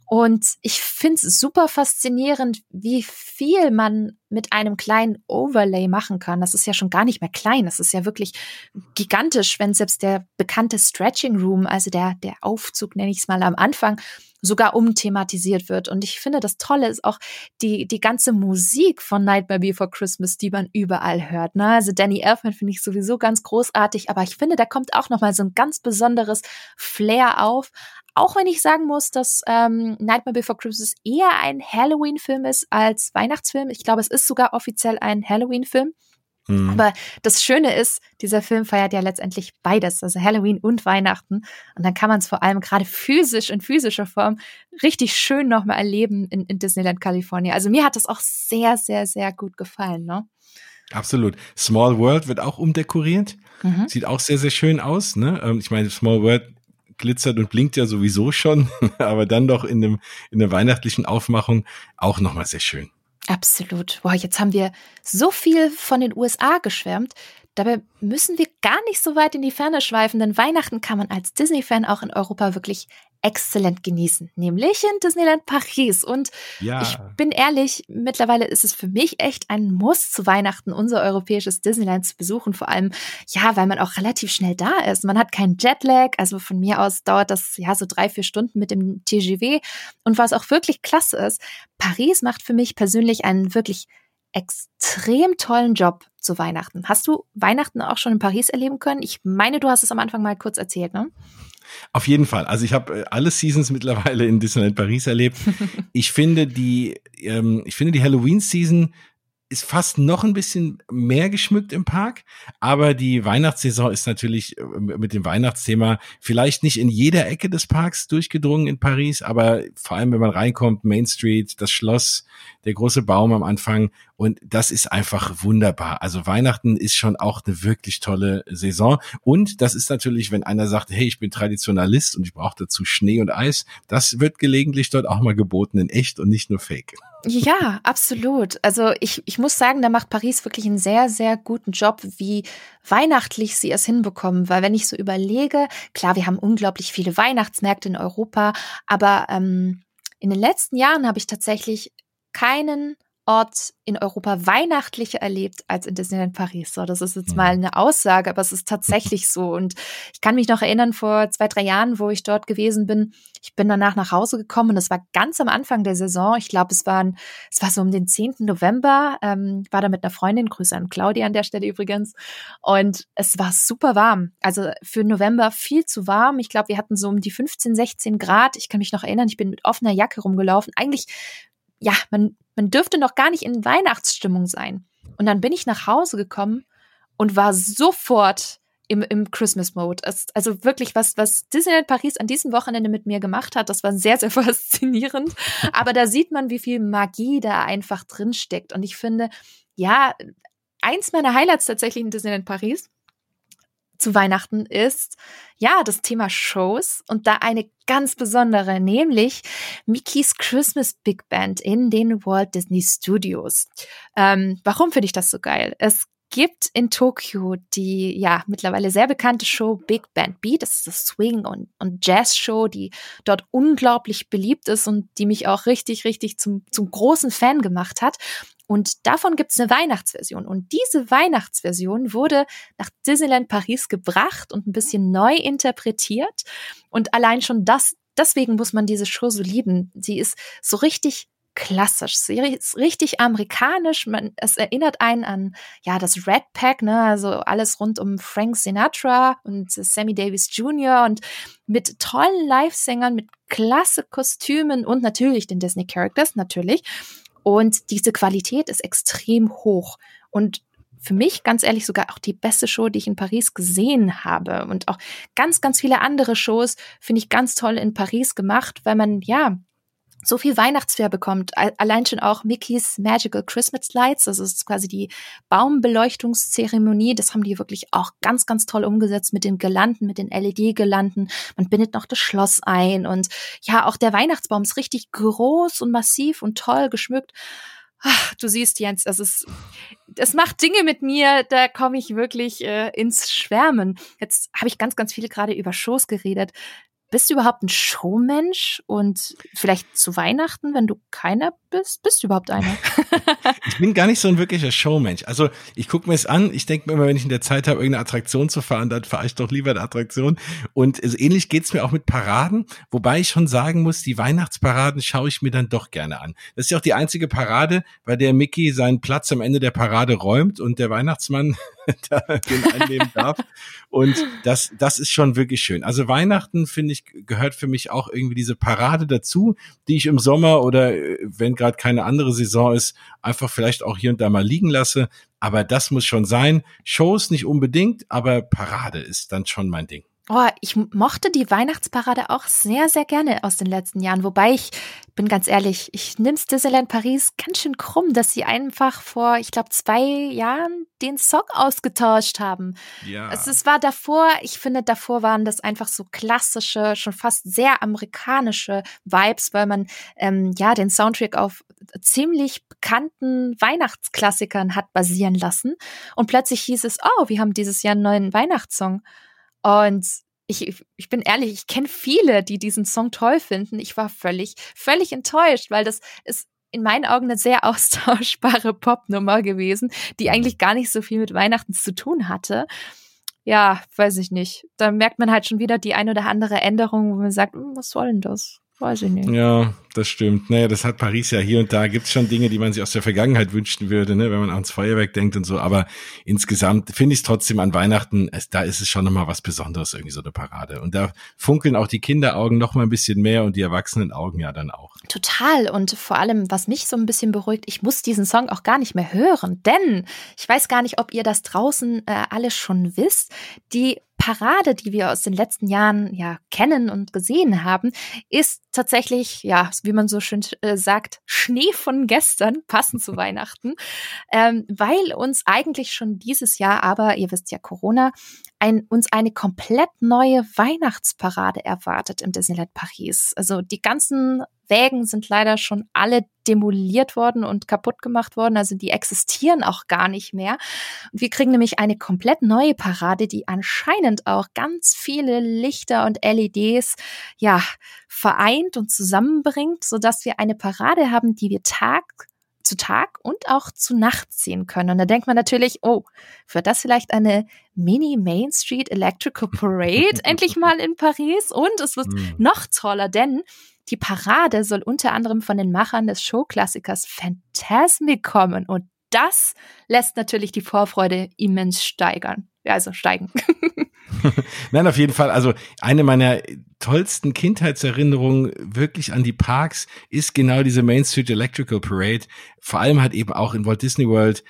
Und ich finde es super faszinierend, wie viel man mit einem kleinen Overlay machen kann. Das ist ja schon gar nicht mehr klein. Das ist ja wirklich gigantisch, wenn selbst der bekannte Stretching Room, also der, der Aufzug, nenne ich es mal am Anfang, sogar umthematisiert wird. Und ich finde, das Tolle ist auch die, die ganze Musik von Nightmare Before Christmas, die man überall hört. Ne? Also Danny Elfman finde ich sowieso ganz großartig, aber ich finde, da kommt auch nochmal so ein ganz besonderes Flair auf. Auch wenn ich sagen muss, dass ähm, Nightmare Before Christmas eher ein Halloween-Film ist als Weihnachtsfilm. Ich glaube, es ist sogar offiziell ein Halloween-Film. Mhm. Aber das Schöne ist, dieser Film feiert ja letztendlich beides, also Halloween und Weihnachten. Und dann kann man es vor allem gerade physisch, in physischer Form, richtig schön nochmal erleben in, in Disneyland California. Also mir hat das auch sehr, sehr, sehr gut gefallen, ne? Absolut. Small World wird auch umdekoriert. Mhm. Sieht auch sehr, sehr schön aus. Ne? Ähm, ich meine, Small World glitzert und blinkt ja sowieso schon, aber dann doch in dem in der weihnachtlichen Aufmachung auch nochmal sehr schön. Absolut. Boah, jetzt haben wir so viel von den USA geschwärmt. Dabei müssen wir gar nicht so weit in die Ferne schweifen, denn Weihnachten kann man als Disney-Fan auch in Europa wirklich exzellent genießen, nämlich in Disneyland Paris. Und ja. ich bin ehrlich, mittlerweile ist es für mich echt ein Muss zu Weihnachten, unser europäisches Disneyland zu besuchen. Vor allem, ja, weil man auch relativ schnell da ist. Man hat keinen Jetlag. Also von mir aus dauert das ja so drei, vier Stunden mit dem TGV. Und was auch wirklich klasse ist, Paris macht für mich persönlich einen wirklich extrem tollen Job zu Weihnachten. Hast du Weihnachten auch schon in Paris erleben können? Ich meine, du hast es am Anfang mal kurz erzählt, ne? Auf jeden Fall. Also ich habe äh, alle Seasons mittlerweile in Disneyland Paris erlebt. Ich finde die, ähm, ich finde die Halloween Season ist fast noch ein bisschen mehr geschmückt im Park, aber die Weihnachtssaison ist natürlich äh, mit dem Weihnachtsthema vielleicht nicht in jeder Ecke des Parks durchgedrungen in Paris, aber vor allem wenn man reinkommt, Main Street, das Schloss, der große Baum am Anfang und das ist einfach wunderbar. Also Weihnachten ist schon auch eine wirklich tolle Saison und das ist natürlich, wenn einer sagt, hey, ich bin Traditionalist und ich brauche dazu Schnee und Eis, das wird gelegentlich dort auch mal geboten in echt und nicht nur fake. Ja, absolut. Also ich, ich muss sagen, da macht Paris wirklich einen sehr, sehr guten Job, wie weihnachtlich sie es hinbekommen. Weil wenn ich so überlege, klar, wir haben unglaublich viele Weihnachtsmärkte in Europa, aber ähm, in den letzten Jahren habe ich tatsächlich keinen Ort in Europa weihnachtlicher erlebt als in Disneyland Paris. So, das ist jetzt mal mhm. eine Aussage, aber es ist tatsächlich so. Und ich kann mich noch erinnern, vor zwei, drei Jahren, wo ich dort gewesen bin, ich bin danach nach Hause gekommen und es war ganz am Anfang der Saison. Ich glaube, es waren, es war so um den 10. November, ähm, war da mit einer Freundin, Grüße an Claudia an der Stelle übrigens. Und es war super warm. Also für November viel zu warm. Ich glaube, wir hatten so um die 15, 16 Grad. Ich kann mich noch erinnern, ich bin mit offener Jacke rumgelaufen. Eigentlich ja, man, man dürfte noch gar nicht in Weihnachtsstimmung sein. Und dann bin ich nach Hause gekommen und war sofort im, im Christmas-Mode. Also wirklich, was, was Disneyland Paris an diesem Wochenende mit mir gemacht hat, das war sehr, sehr faszinierend. Aber da sieht man, wie viel Magie da einfach drin steckt. Und ich finde, ja, eins meiner Highlights tatsächlich in Disneyland Paris zu Weihnachten ist, ja, das Thema Shows und da eine ganz besondere, nämlich Mickey's Christmas Big Band in den Walt Disney Studios. Ähm, warum finde ich das so geil? Es gibt in Tokio die ja mittlerweile sehr bekannte Show Big Band Beat. Das ist das Swing- und, und Jazz-Show, die dort unglaublich beliebt ist und die mich auch richtig, richtig zum, zum großen Fan gemacht hat. Und davon gibt es eine Weihnachtsversion. Und diese Weihnachtsversion wurde nach Disneyland Paris gebracht und ein bisschen neu interpretiert. Und allein schon das, deswegen muss man diese Show so lieben. Sie ist so richtig klassisch, sie ist richtig amerikanisch. Man, es erinnert einen an ja das Red Pack, ne, also alles rund um Frank Sinatra und Sammy Davis Jr. und mit tollen Live-Sängern, mit klasse Kostümen und natürlich den Disney Characters, natürlich. Und diese Qualität ist extrem hoch. Und für mich ganz ehrlich sogar auch die beste Show, die ich in Paris gesehen habe. Und auch ganz, ganz viele andere Shows finde ich ganz toll in Paris gemacht, weil man ja so viel Weihnachtsflair bekommt. Allein schon auch Mickey's Magical Christmas Lights, das ist quasi die Baumbeleuchtungszeremonie. Das haben die wirklich auch ganz, ganz toll umgesetzt mit den Gelanden, mit den LED-Gelanden. Man bindet noch das Schloss ein und ja, auch der Weihnachtsbaum ist richtig groß und massiv und toll geschmückt. Ach, du siehst, Jens, das ist, das macht Dinge mit mir, da komme ich wirklich äh, ins Schwärmen. Jetzt habe ich ganz, ganz viele gerade über Shows geredet. Bist du überhaupt ein Showmensch? Und vielleicht zu Weihnachten, wenn du keiner bist, bist du überhaupt einer? ich bin gar nicht so ein wirklicher Showmensch. Also ich gucke mir es an, ich denke mir immer, wenn ich in der Zeit habe, irgendeine Attraktion zu fahren, dann fahre ich doch lieber eine Attraktion. Und also ähnlich geht's mir auch mit Paraden, wobei ich schon sagen muss, die Weihnachtsparaden schaue ich mir dann doch gerne an. Das ist ja auch die einzige Parade, bei der Mickey seinen Platz am Ende der Parade räumt und der Weihnachtsmann den einnehmen darf. Und das, das ist schon wirklich schön. Also Weihnachten, finde ich, gehört für mich auch irgendwie diese Parade dazu, die ich im Sommer oder äh, wenn gerade keine andere Saison ist, einfach vielleicht auch hier und da mal liegen lasse. Aber das muss schon sein. Shows nicht unbedingt, aber Parade ist dann schon mein Ding. Oh, ich mochte die Weihnachtsparade auch sehr, sehr gerne aus den letzten Jahren. Wobei ich bin ganz ehrlich, ich nimm's Disneyland Paris ganz schön krumm, dass sie einfach vor, ich glaube, zwei Jahren den Song ausgetauscht haben. Ja. Also es war davor, ich finde, davor waren das einfach so klassische, schon fast sehr amerikanische Vibes, weil man ähm, ja den Soundtrack auf ziemlich bekannten Weihnachtsklassikern hat basieren lassen. Und plötzlich hieß es, oh, wir haben dieses Jahr einen neuen Weihnachtssong. Und ich, ich bin ehrlich, ich kenne viele, die diesen Song toll finden. Ich war völlig, völlig enttäuscht, weil das ist in meinen Augen eine sehr austauschbare Popnummer gewesen, die eigentlich gar nicht so viel mit Weihnachten zu tun hatte. Ja, weiß ich nicht. Da merkt man halt schon wieder die ein oder andere Änderung, wo man sagt, hm, was soll denn das? Weiß ich nicht. Ja, das stimmt. Naja, das hat Paris ja hier und da. Gibt es schon Dinge, die man sich aus der Vergangenheit wünschen würde, ne, wenn man ans Feuerwerk denkt und so. Aber insgesamt finde ich es trotzdem an Weihnachten, es, da ist es schon nochmal was Besonderes, irgendwie so eine Parade. Und da funkeln auch die Kinderaugen noch mal ein bisschen mehr und die Erwachsenenaugen ja dann auch. Total. Und vor allem, was mich so ein bisschen beruhigt, ich muss diesen Song auch gar nicht mehr hören. Denn ich weiß gar nicht, ob ihr das draußen äh, alles schon wisst. Die Parade, die wir aus den letzten Jahren ja kennen und gesehen haben, ist tatsächlich, ja, wie man so schön äh, sagt, Schnee von gestern, passend zu Weihnachten, ähm, weil uns eigentlich schon dieses Jahr, aber ihr wisst ja Corona, ein, uns eine komplett neue Weihnachtsparade erwartet im Disneyland Paris. Also die ganzen Wägen sind leider schon alle demoliert worden und kaputt gemacht worden. Also die existieren auch gar nicht mehr. Und wir kriegen nämlich eine komplett neue Parade, die anscheinend auch ganz viele Lichter und LEDs, ja, vereint und zusammenbringt, sodass wir eine Parade haben, die wir Tag zu Tag und auch zu Nacht sehen können. Und da denkt man natürlich, oh, wird das vielleicht eine Mini Main Street Electrical Parade endlich mal in Paris? Und es wird mhm. noch toller, denn die Parade soll unter anderem von den Machern des Showklassikers Fantasmic kommen. Und das lässt natürlich die Vorfreude immens steigern. Ja, also steigen. Nein, auf jeden Fall. Also eine meiner tollsten Kindheitserinnerungen wirklich an die Parks ist genau diese Main Street Electrical Parade. Vor allem halt eben auch in Walt Disney World.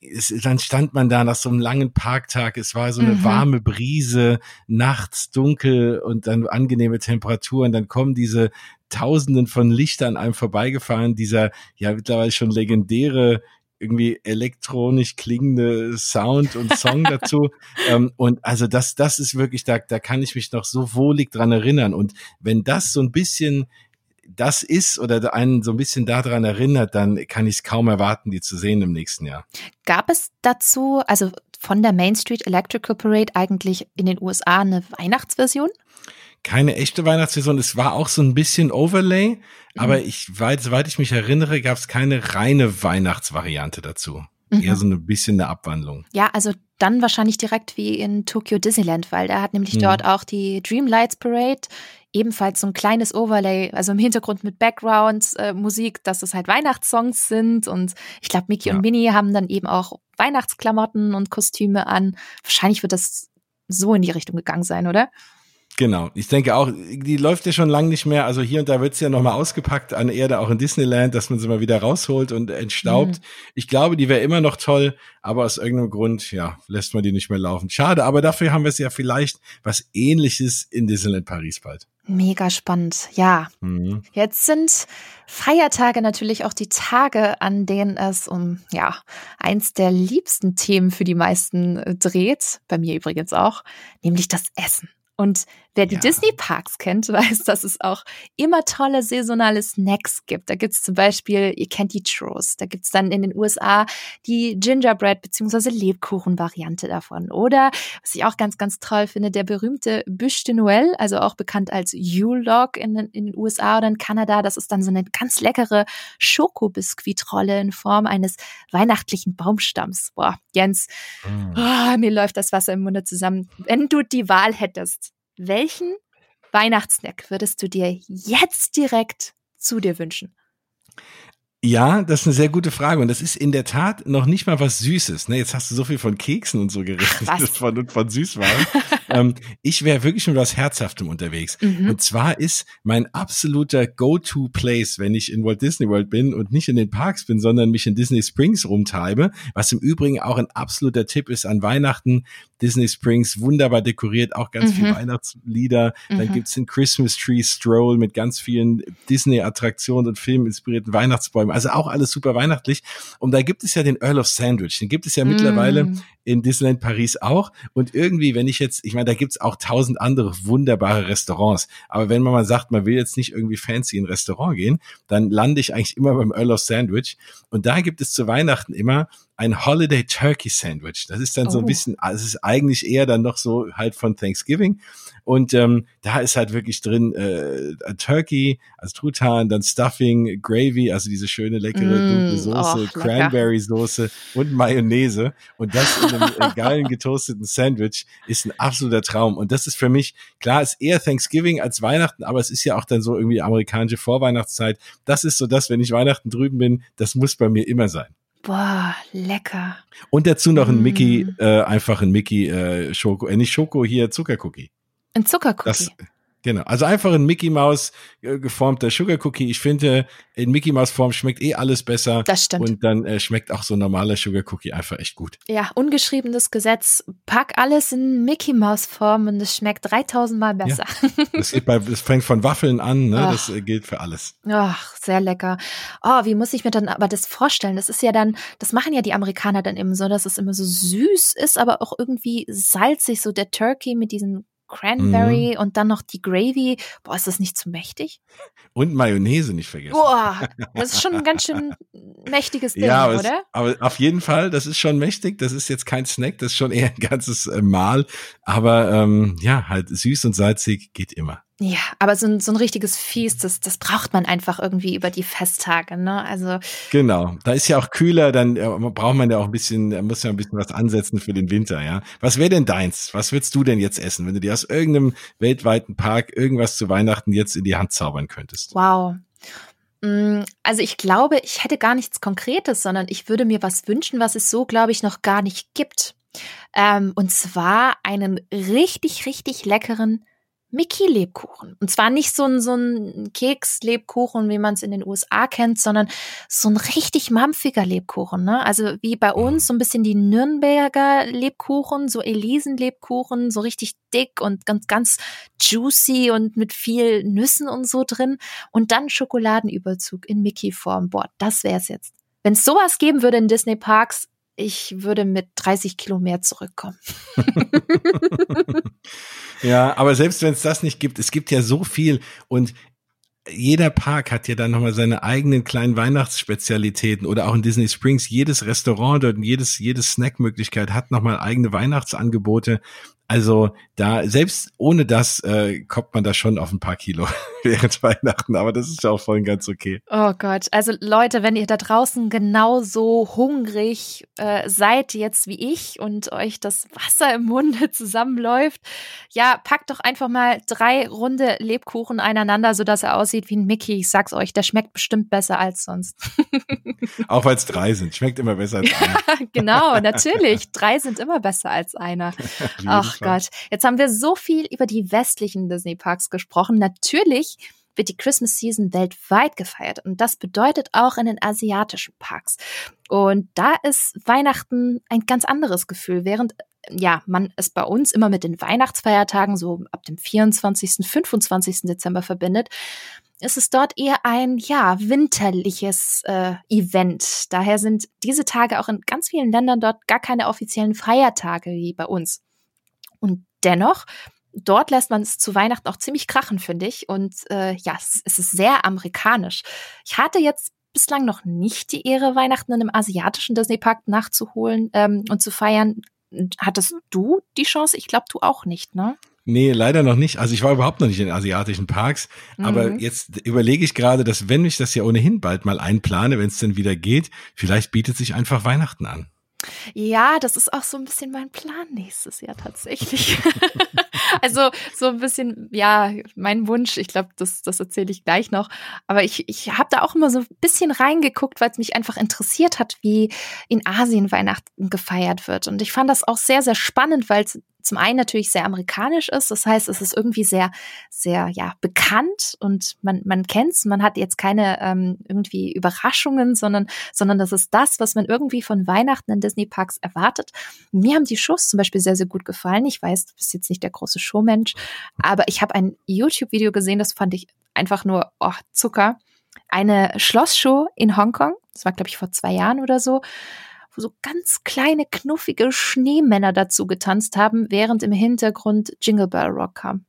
Es, dann stand man da nach so einem langen Parktag. Es war so eine mhm. warme Brise, nachts dunkel und dann angenehme Temperaturen. Dann kommen diese Tausenden von Lichtern einem vorbeigefahren. Dieser ja mittlerweile schon legendäre irgendwie elektronisch klingende Sound und Song dazu. ähm, und also das, das ist wirklich, da, da kann ich mich noch so wohlig dran erinnern. Und wenn das so ein bisschen das ist oder einen so ein bisschen daran erinnert, dann kann ich es kaum erwarten, die zu sehen im nächsten Jahr. Gab es dazu, also von der Main Street Electrical Parade eigentlich in den USA eine Weihnachtsversion? Keine echte Weihnachtssaison. Es war auch so ein bisschen Overlay, mhm. aber ich, weit, soweit ich mich erinnere, gab es keine reine Weihnachtsvariante dazu. Mhm. Eher so ein bisschen eine Abwandlung. Ja, also dann wahrscheinlich direkt wie in Tokyo Disneyland, weil da hat nämlich mhm. dort auch die Dreamlights Parade ebenfalls so ein kleines Overlay, also im Hintergrund mit Background äh, Musik, dass es halt Weihnachtssongs sind und ich glaube Mickey ja. und Minnie haben dann eben auch Weihnachtsklamotten und Kostüme an. Wahrscheinlich wird das so in die Richtung gegangen sein, oder? Genau, ich denke auch, die läuft ja schon lange nicht mehr. Also hier und da wird's ja nochmal ausgepackt an Erde, auch in Disneyland, dass man sie mal wieder rausholt und entstaubt. Mhm. Ich glaube, die wäre immer noch toll, aber aus irgendeinem Grund, ja, lässt man die nicht mehr laufen. Schade, aber dafür haben wir es ja vielleicht was ähnliches in Disneyland Paris bald. Mega spannend, ja. Mhm. Jetzt sind Feiertage natürlich auch die Tage, an denen es um, ja, eins der liebsten Themen für die meisten dreht, bei mir übrigens auch, nämlich das Essen. Und wer die ja. Disney-Parks kennt, weiß, dass es auch immer tolle saisonale Snacks gibt. Da gibt es zum Beispiel, ihr kennt die Churros, da gibt es dann in den USA die Gingerbread- bzw. Lebkuchen-Variante davon. Oder, was ich auch ganz, ganz toll finde, der berühmte Bûche de Noël, also auch bekannt als Yule-Log in, in, den USA oder in Kanada. Das ist dann so eine ganz leckere Schokobiskuitrolle in Form eines weihnachtlichen Baumstamms. Boah, Jens, mm. oh, mir läuft das Wasser im Munde zusammen. Wenn du die Wahl hättest, welchen Weihnachtssnack würdest du dir jetzt direkt zu dir wünschen? Ja, das ist eine sehr gute Frage. Und das ist in der Tat noch nicht mal was Süßes. Ne, jetzt hast du so viel von Keksen und so geredet von, von Süßwaren. ähm, ich wäre wirklich mit was Herzhaftem unterwegs. Mhm. Und zwar ist mein absoluter Go-To-Place, wenn ich in Walt Disney World bin und nicht in den Parks bin, sondern mich in Disney Springs rumtreibe, was im Übrigen auch ein absoluter Tipp ist an Weihnachten. Disney Springs wunderbar dekoriert, auch ganz mhm. viel Weihnachtslieder. Dann mhm. gibt's den Christmas Tree Stroll mit ganz vielen Disney-Attraktionen und filminspirierten Weihnachtsbäumen. Also auch alles super weihnachtlich. Und da gibt es ja den Earl of Sandwich. Den gibt es ja mm. mittlerweile in Disneyland Paris auch. Und irgendwie, wenn ich jetzt, ich meine, da gibt's auch tausend andere wunderbare Restaurants. Aber wenn man mal sagt, man will jetzt nicht irgendwie fancy in ein Restaurant gehen, dann lande ich eigentlich immer beim Earl of Sandwich. Und da gibt es zu Weihnachten immer ein Holiday Turkey Sandwich. Das ist dann oh. so ein oh. bisschen, also es ist eigentlich eher dann noch so halt von Thanksgiving. Und ähm, da ist halt wirklich drin äh, Turkey, also Truthahn, dann Stuffing, Gravy, also diese schöne leckere mm, dunkle Soße, oh, Cranberry Soße und Mayonnaise. Und das in einem äh, geilen getoasteten Sandwich ist ein absoluter Traum. Und das ist für mich, klar, ist eher Thanksgiving als Weihnachten, aber es ist ja auch dann so irgendwie amerikanische Vorweihnachtszeit. Das ist so das, wenn ich Weihnachten drüben bin, das muss bei mir immer sein. Boah, lecker. Und dazu noch ein Mickey, mm. äh, einfach ein Mickey äh, Schoko, äh, nicht Schoko, hier Zuckercookie. Ein Zuckercookie. Das, Genau. Also einfach ein Mickey Maus äh, geformter Sugar Cookie. Ich finde, in Mickey Maus Form schmeckt eh alles besser. Das stimmt. Und dann äh, schmeckt auch so ein normaler Sugar Cookie einfach echt gut. Ja, ungeschriebenes Gesetz. Pack alles in Mickey Maus Form und es schmeckt 3000 Mal besser. Ja. Das, geht bei, das fängt von Waffeln an, ne? Das äh, gilt für alles. Ach, sehr lecker. Oh, wie muss ich mir dann aber das vorstellen? Das ist ja dann, das machen ja die Amerikaner dann eben so, dass es immer so süß ist, aber auch irgendwie salzig, so der Turkey mit diesen Cranberry mhm. und dann noch die Gravy. Boah, ist das nicht zu mächtig? Und Mayonnaise nicht vergessen. Boah, das ist schon ein ganz schön mächtiges Ding, ja, aber oder? Es, aber auf jeden Fall, das ist schon mächtig. Das ist jetzt kein Snack, das ist schon eher ein ganzes äh, Mahl. Aber ähm, ja, halt süß und salzig geht immer. Ja, aber so ein, so ein richtiges Feast, das, das braucht man einfach irgendwie über die Festtage, ne? Also. Genau. Da ist ja auch kühler, dann äh, braucht man ja auch ein bisschen, da muss ja ein bisschen was ansetzen für den Winter, ja. Was wäre denn deins? Was würdest du denn jetzt essen, wenn du dir aus irgendeinem weltweiten Park irgendwas zu Weihnachten jetzt in die Hand zaubern könntest? Wow. Mm, also ich glaube, ich hätte gar nichts Konkretes, sondern ich würde mir was wünschen, was es so, glaube ich, noch gar nicht gibt. Ähm, und zwar einen richtig, richtig leckeren Mickey-Lebkuchen. Und zwar nicht so ein, so ein Keks-Lebkuchen, wie man es in den USA kennt, sondern so ein richtig mampfiger Lebkuchen. Ne? Also wie bei mhm. uns so ein bisschen die Nürnberger Lebkuchen, so Elisen-Lebkuchen, so richtig dick und ganz, ganz juicy und mit viel Nüssen und so drin. Und dann Schokoladenüberzug in Mickey-Form. Boah, das wär's jetzt. Wenn es sowas geben würde in Disney Parks, ich würde mit 30 Kilo mehr zurückkommen. ja, aber selbst wenn es das nicht gibt, es gibt ja so viel und jeder Park hat ja dann nochmal seine eigenen kleinen Weihnachtsspezialitäten oder auch in Disney Springs, jedes Restaurant dort, jedes, jedes Snackmöglichkeit hat nochmal eigene Weihnachtsangebote. Also da, selbst ohne das, äh, kommt man da schon auf ein paar Kilo während Weihnachten, aber das ist ja auch voll ganz okay. Oh Gott, also Leute, wenn ihr da draußen genauso hungrig äh, seid jetzt wie ich und euch das Wasser im Munde zusammenläuft, ja, packt doch einfach mal drei runde Lebkuchen einander, sodass er aussieht wie ein Mickey. Ich sag's euch, der schmeckt bestimmt besser als sonst. auch weil es drei sind, schmeckt immer besser als einer. Genau, natürlich. Drei sind immer besser als einer. Ach Gott, jetzt haben wir so viel über die westlichen Disney-Parks gesprochen. Natürlich wird die Christmas Season weltweit gefeiert und das bedeutet auch in den asiatischen Parks. Und da ist Weihnachten ein ganz anderes Gefühl, während ja, man es bei uns immer mit den Weihnachtsfeiertagen so ab dem 24., 25. Dezember verbindet, ist es dort eher ein, ja, winterliches äh, Event. Daher sind diese Tage auch in ganz vielen Ländern dort gar keine offiziellen Feiertage wie bei uns. Und dennoch dort lässt man es zu Weihnachten auch ziemlich krachen, finde ich. Und äh, ja, es, es ist sehr amerikanisch. Ich hatte jetzt bislang noch nicht die Ehre, Weihnachten in einem asiatischen Disney-Park nachzuholen ähm, und zu feiern. Hattest du die Chance? Ich glaube, du auch nicht, ne? Nee, leider noch nicht. Also ich war überhaupt noch nicht in asiatischen Parks. Mhm. Aber jetzt überlege ich gerade, dass wenn ich das ja ohnehin bald mal einplane, wenn es denn wieder geht, vielleicht bietet sich einfach Weihnachten an. Ja, das ist auch so ein bisschen mein Plan nächstes Jahr tatsächlich. also so ein bisschen, ja, mein Wunsch, ich glaube, das, das erzähle ich gleich noch. Aber ich, ich habe da auch immer so ein bisschen reingeguckt, weil es mich einfach interessiert hat, wie in Asien Weihnachten gefeiert wird. Und ich fand das auch sehr, sehr spannend, weil es zum einen natürlich sehr amerikanisch ist. Das heißt, es ist irgendwie sehr, sehr, ja, bekannt und man, man kennt's. Man hat jetzt keine ähm, irgendwie Überraschungen, sondern, sondern das ist das, was man irgendwie von Weihnachten in Disney Parks erwartet. Mir haben die Shows zum Beispiel sehr, sehr gut gefallen. Ich weiß, du bist jetzt nicht der große Showmensch, aber ich habe ein YouTube-Video gesehen, das fand ich einfach nur oh, Zucker. Eine Schlossshow in Hongkong. Das war, glaube ich, vor zwei Jahren oder so wo so ganz kleine, knuffige Schneemänner dazu getanzt haben, während im Hintergrund Jingle Bell Rock kam.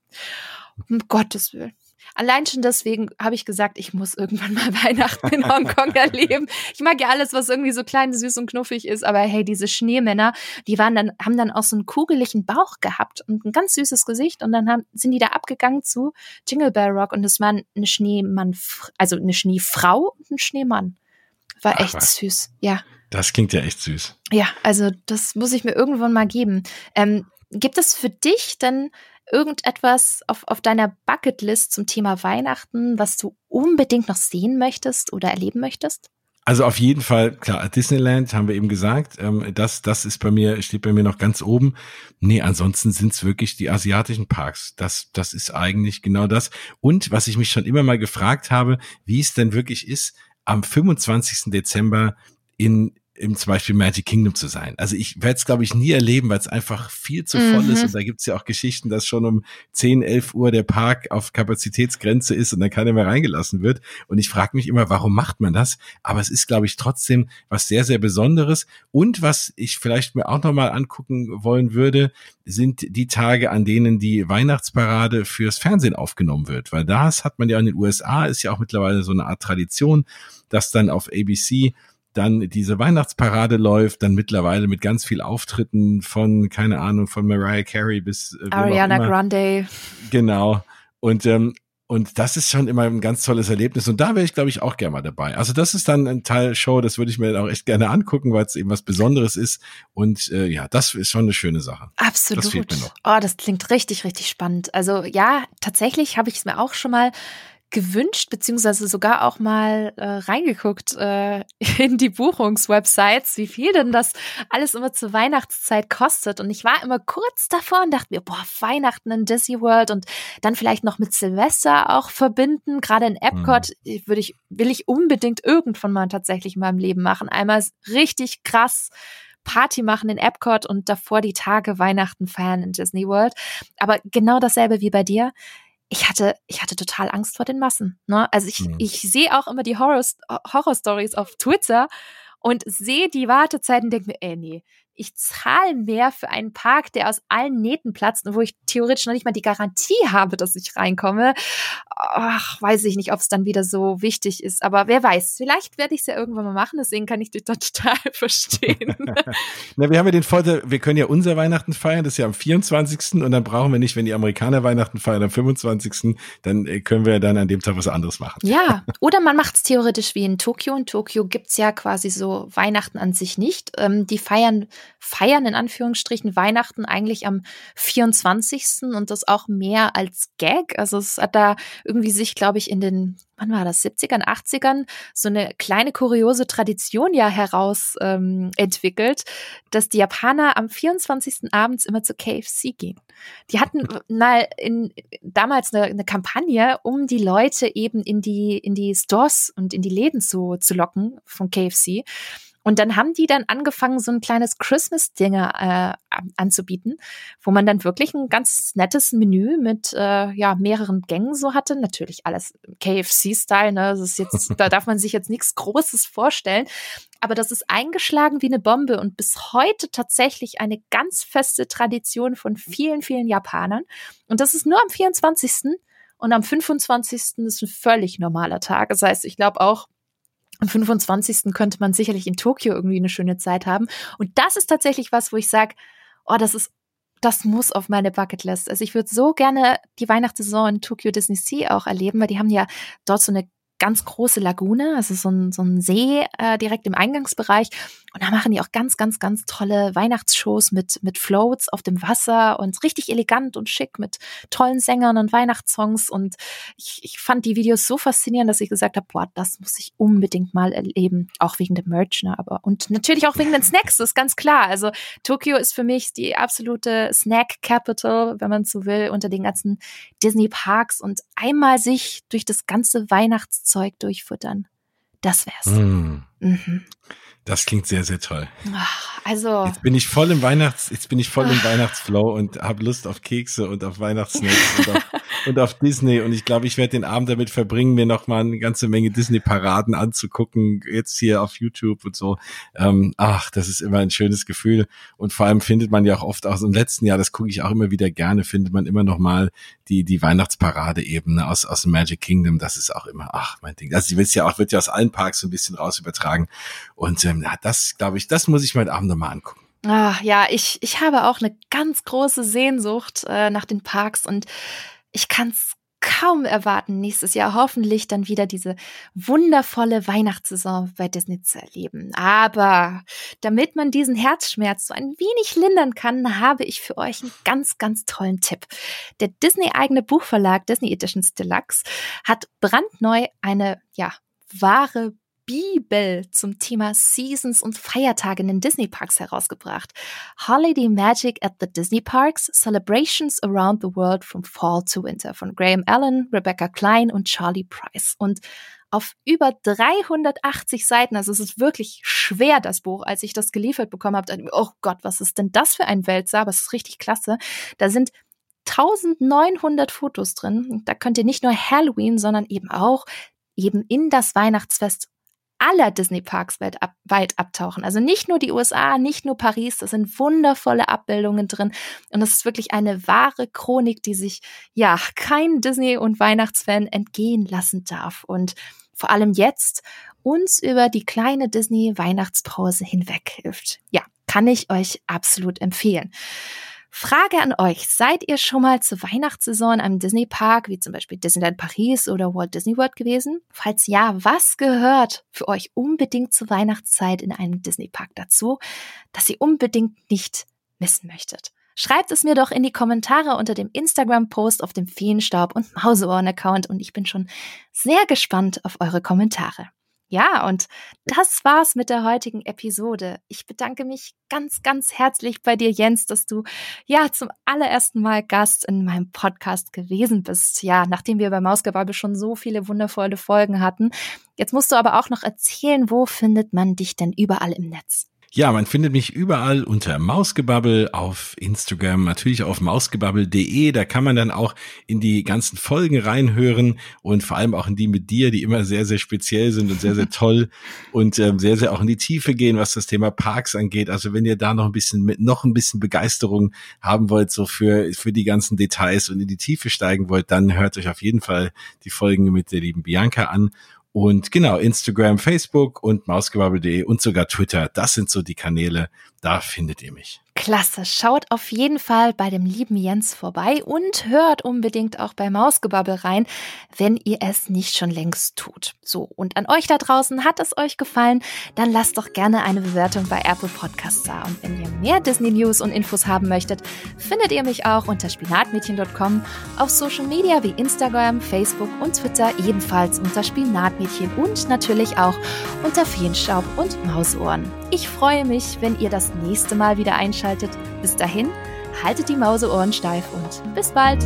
Um Gottes Willen. Allein schon deswegen habe ich gesagt, ich muss irgendwann mal Weihnachten in Hongkong erleben. Ich mag ja alles, was irgendwie so klein, süß und knuffig ist, aber hey, diese Schneemänner, die waren dann, haben dann auch so einen kugeligen Bauch gehabt und ein ganz süßes Gesicht und dann haben, sind die da abgegangen zu Jingle Bell Rock und es war eine Schneemann, also eine Schneefrau und ein Schneemann. War Ach, echt was. süß, ja. Das klingt ja echt süß. Ja, also das muss ich mir irgendwann mal geben. Ähm, gibt es für dich denn irgendetwas auf, auf deiner Bucketlist zum Thema Weihnachten, was du unbedingt noch sehen möchtest oder erleben möchtest? Also auf jeden Fall, klar, Disneyland haben wir eben gesagt, ähm, das, das ist bei mir, steht bei mir noch ganz oben. Nee, ansonsten sind's wirklich die asiatischen Parks. Das, das ist eigentlich genau das. Und was ich mich schon immer mal gefragt habe, wie es denn wirklich ist, am 25. Dezember in im zum Beispiel Magic Kingdom zu sein. Also ich werde es, glaube ich, nie erleben, weil es einfach viel zu voll mhm. ist. Und da gibt's ja auch Geschichten, dass schon um 10, 11 Uhr der Park auf Kapazitätsgrenze ist und dann keiner mehr reingelassen wird. Und ich frage mich immer, warum macht man das? Aber es ist, glaube ich, trotzdem was sehr, sehr Besonderes. Und was ich vielleicht mir auch nochmal angucken wollen würde, sind die Tage, an denen die Weihnachtsparade fürs Fernsehen aufgenommen wird. Weil das hat man ja in den USA, ist ja auch mittlerweile so eine Art Tradition, dass dann auf ABC dann diese Weihnachtsparade läuft, dann mittlerweile mit ganz viel Auftritten von, keine Ahnung, von Mariah Carey bis äh, Ariana Grande. Genau. Und ähm, und das ist schon immer ein ganz tolles Erlebnis. Und da wäre ich, glaube ich, auch gerne mal dabei. Also das ist dann ein Teil Show, das würde ich mir auch echt gerne angucken, weil es eben was Besonderes ist. Und äh, ja, das ist schon eine schöne Sache. Absolut. Das fehlt mir noch. Oh, das klingt richtig, richtig spannend. Also ja, tatsächlich habe ich es mir auch schon mal gewünscht, beziehungsweise sogar auch mal äh, reingeguckt äh, in die Buchungswebsites, wie viel denn das alles immer zur Weihnachtszeit kostet. Und ich war immer kurz davor und dachte mir, boah, Weihnachten in Disney World und dann vielleicht noch mit Silvester auch verbinden. Gerade in Epcot mhm. würde ich, will ich unbedingt irgendwann mal tatsächlich in meinem Leben machen. Einmal richtig krass Party machen in Epcot und davor die Tage Weihnachten feiern in Disney World. Aber genau dasselbe wie bei dir ich hatte, ich hatte total Angst vor den Massen. Ne? Also ich, mhm. ich sehe auch immer die Horror, Horror-Stories auf Twitter und sehe die Wartezeiten und denke mir, ey, nee, ich zahle mehr für einen Park, der aus allen Nähten platzt und wo ich theoretisch noch nicht mal die Garantie habe, dass ich reinkomme. Ach, weiß ich nicht, ob es dann wieder so wichtig ist. Aber wer weiß, vielleicht werde ich es ja irgendwann mal machen, deswegen kann ich dich da total verstehen. Na, wir haben ja den Vorteil, wir können ja unser Weihnachten feiern, das ist ja am 24. und dann brauchen wir nicht, wenn die Amerikaner Weihnachten feiern am 25., dann äh, können wir dann an dem Tag was anderes machen. Ja, oder man macht es theoretisch wie in Tokio. In Tokio gibt's ja quasi so Weihnachten an sich nicht. Ähm, die feiern feiern in Anführungsstrichen Weihnachten eigentlich am 24. und das auch mehr als Gag. Also es hat da irgendwie sich, glaube ich, in den, wann war das, 70ern, 80ern so eine kleine kuriose Tradition ja heraus ähm, entwickelt, dass die Japaner am 24. abends immer zu KFC gehen. Die hatten mal in, damals eine, eine Kampagne, um die Leute eben in die, in die Stores und in die Läden zu, zu locken von KFC. Und dann haben die dann angefangen, so ein kleines Christmas-Dinner äh, anzubieten, wo man dann wirklich ein ganz nettes Menü mit äh, ja mehreren Gängen so hatte. Natürlich alles KFC-Style, ne? Das ist jetzt, da darf man sich jetzt nichts Großes vorstellen. Aber das ist eingeschlagen wie eine Bombe und bis heute tatsächlich eine ganz feste Tradition von vielen, vielen Japanern. Und das ist nur am 24. Und am 25. ist ein völlig normaler Tag. Das heißt, ich glaube auch, am 25. könnte man sicherlich in Tokio irgendwie eine schöne Zeit haben. Und das ist tatsächlich was, wo ich sage, oh, das ist, das muss auf meine Bucketlist. Also ich würde so gerne die Weihnachtssaison in Tokyo Disney Sea auch erleben, weil die haben ja dort so eine ganz große Lagune, also so ein, so ein See äh, direkt im Eingangsbereich. Und da machen die auch ganz, ganz, ganz tolle Weihnachtsshows mit, mit Floats auf dem Wasser und richtig elegant und schick mit tollen Sängern und Weihnachtssongs. Und ich, ich fand die Videos so faszinierend, dass ich gesagt habe, boah, das muss ich unbedingt mal erleben. Auch wegen dem Merch, ne? Aber und natürlich auch wegen den Snacks, das ist ganz klar. Also Tokio ist für mich die absolute Snack Capital, wenn man so will, unter den ganzen Disney Parks und einmal sich durch das ganze Weihnachtszeug durchfuttern. Das wär's. Mm. Mhm. Das klingt sehr, sehr toll. Also. Jetzt bin ich voll im Weihnachts, jetzt bin ich voll im Weihnachtsflow und habe Lust auf Kekse und auf Weihnachtssnacks und, auf, und auf Disney. Und ich glaube, ich werde den Abend damit verbringen, mir noch mal eine ganze Menge Disney-Paraden anzugucken, jetzt hier auf YouTube und so. Ähm, ach, das ist immer ein schönes Gefühl. Und vor allem findet man ja auch oft aus dem letzten Jahr, das gucke ich auch immer wieder gerne, findet man immer noch mal die, die Weihnachtsparade eben ne, aus, aus dem Magic Kingdom. Das ist auch immer, ach, mein Ding. Also, die wird ja auch, wird ja aus allen Parks so ein bisschen raus übertragen. Und ähm, das glaube ich, das muss ich mir heute Abend nochmal angucken. Ach, ja, ich, ich habe auch eine ganz große Sehnsucht äh, nach den Parks und ich kann es kaum erwarten, nächstes Jahr hoffentlich dann wieder diese wundervolle Weihnachtssaison bei Disney zu erleben. Aber damit man diesen Herzschmerz so ein wenig lindern kann, habe ich für euch einen ganz, ganz tollen Tipp. Der Disney-eigene Buchverlag Disney Editions Deluxe hat brandneu eine, ja, wahre Bibel zum Thema Seasons und Feiertage in den Disney Parks herausgebracht. Holiday Magic at the Disney Parks, Celebrations Around the World from Fall to Winter von Graham Allen, Rebecca Klein und Charlie Price. Und auf über 380 Seiten, also es ist wirklich schwer, das Buch, als ich das geliefert bekommen habe, dachte ich, oh Gott, was ist denn das für ein Wälzer, aber es ist richtig klasse. Da sind 1900 Fotos drin. Da könnt ihr nicht nur Halloween, sondern eben auch eben in das Weihnachtsfest aller Disney-Parks weit, ab, weit abtauchen. Also nicht nur die USA, nicht nur Paris, da sind wundervolle Abbildungen drin. Und das ist wirklich eine wahre Chronik, die sich ja kein Disney- und Weihnachtsfan entgehen lassen darf. Und vor allem jetzt uns über die kleine Disney-Weihnachtspause hinweg hilft. Ja, kann ich euch absolut empfehlen. Frage an euch. Seid ihr schon mal zur Weihnachtssaison in einem Disney-Park, wie zum Beispiel Disneyland Paris oder Walt Disney World gewesen? Falls ja, was gehört für euch unbedingt zur Weihnachtszeit in einem Disney-Park dazu, dass ihr unbedingt nicht missen möchtet? Schreibt es mir doch in die Kommentare unter dem Instagram-Post auf dem Feenstaub und Mauseohren-Account und ich bin schon sehr gespannt auf eure Kommentare. Ja, und das war's mit der heutigen Episode. Ich bedanke mich ganz, ganz herzlich bei dir, Jens, dass du ja zum allerersten Mal Gast in meinem Podcast gewesen bist. Ja, nachdem wir bei Mausgebabbel schon so viele wundervolle Folgen hatten. Jetzt musst du aber auch noch erzählen, wo findet man dich denn überall im Netz? Ja, man findet mich überall unter Mausgebabbel auf Instagram, natürlich auf mausgebabbel.de. Da kann man dann auch in die ganzen Folgen reinhören und vor allem auch in die mit dir, die immer sehr, sehr speziell sind und sehr, sehr toll und ähm, sehr, sehr auch in die Tiefe gehen, was das Thema Parks angeht. Also wenn ihr da noch ein bisschen mit, noch ein bisschen Begeisterung haben wollt, so für, für die ganzen Details und in die Tiefe steigen wollt, dann hört euch auf jeden Fall die Folgen mit der lieben Bianca an. Und genau, Instagram, Facebook und mausgebabbel.de und sogar Twitter, das sind so die Kanäle, da findet ihr mich. Klasse. Schaut auf jeden Fall bei dem lieben Jens vorbei und hört unbedingt auch bei Mausgebabbel rein, wenn ihr es nicht schon längst tut. So, und an euch da draußen, hat es euch gefallen? Dann lasst doch gerne eine Bewertung bei Apple Podcasts da. Und wenn ihr mehr Disney News und Infos haben möchtet, findet ihr mich auch unter spinatmädchen.com, auf Social Media wie Instagram, Facebook und Twitter ebenfalls unter Spinatmädchen und natürlich auch unter Feenstaub und Mausohren. Ich freue mich, wenn ihr das nächste Mal wieder einschaltet. Bis dahin, haltet die Mauseohren steif und bis bald!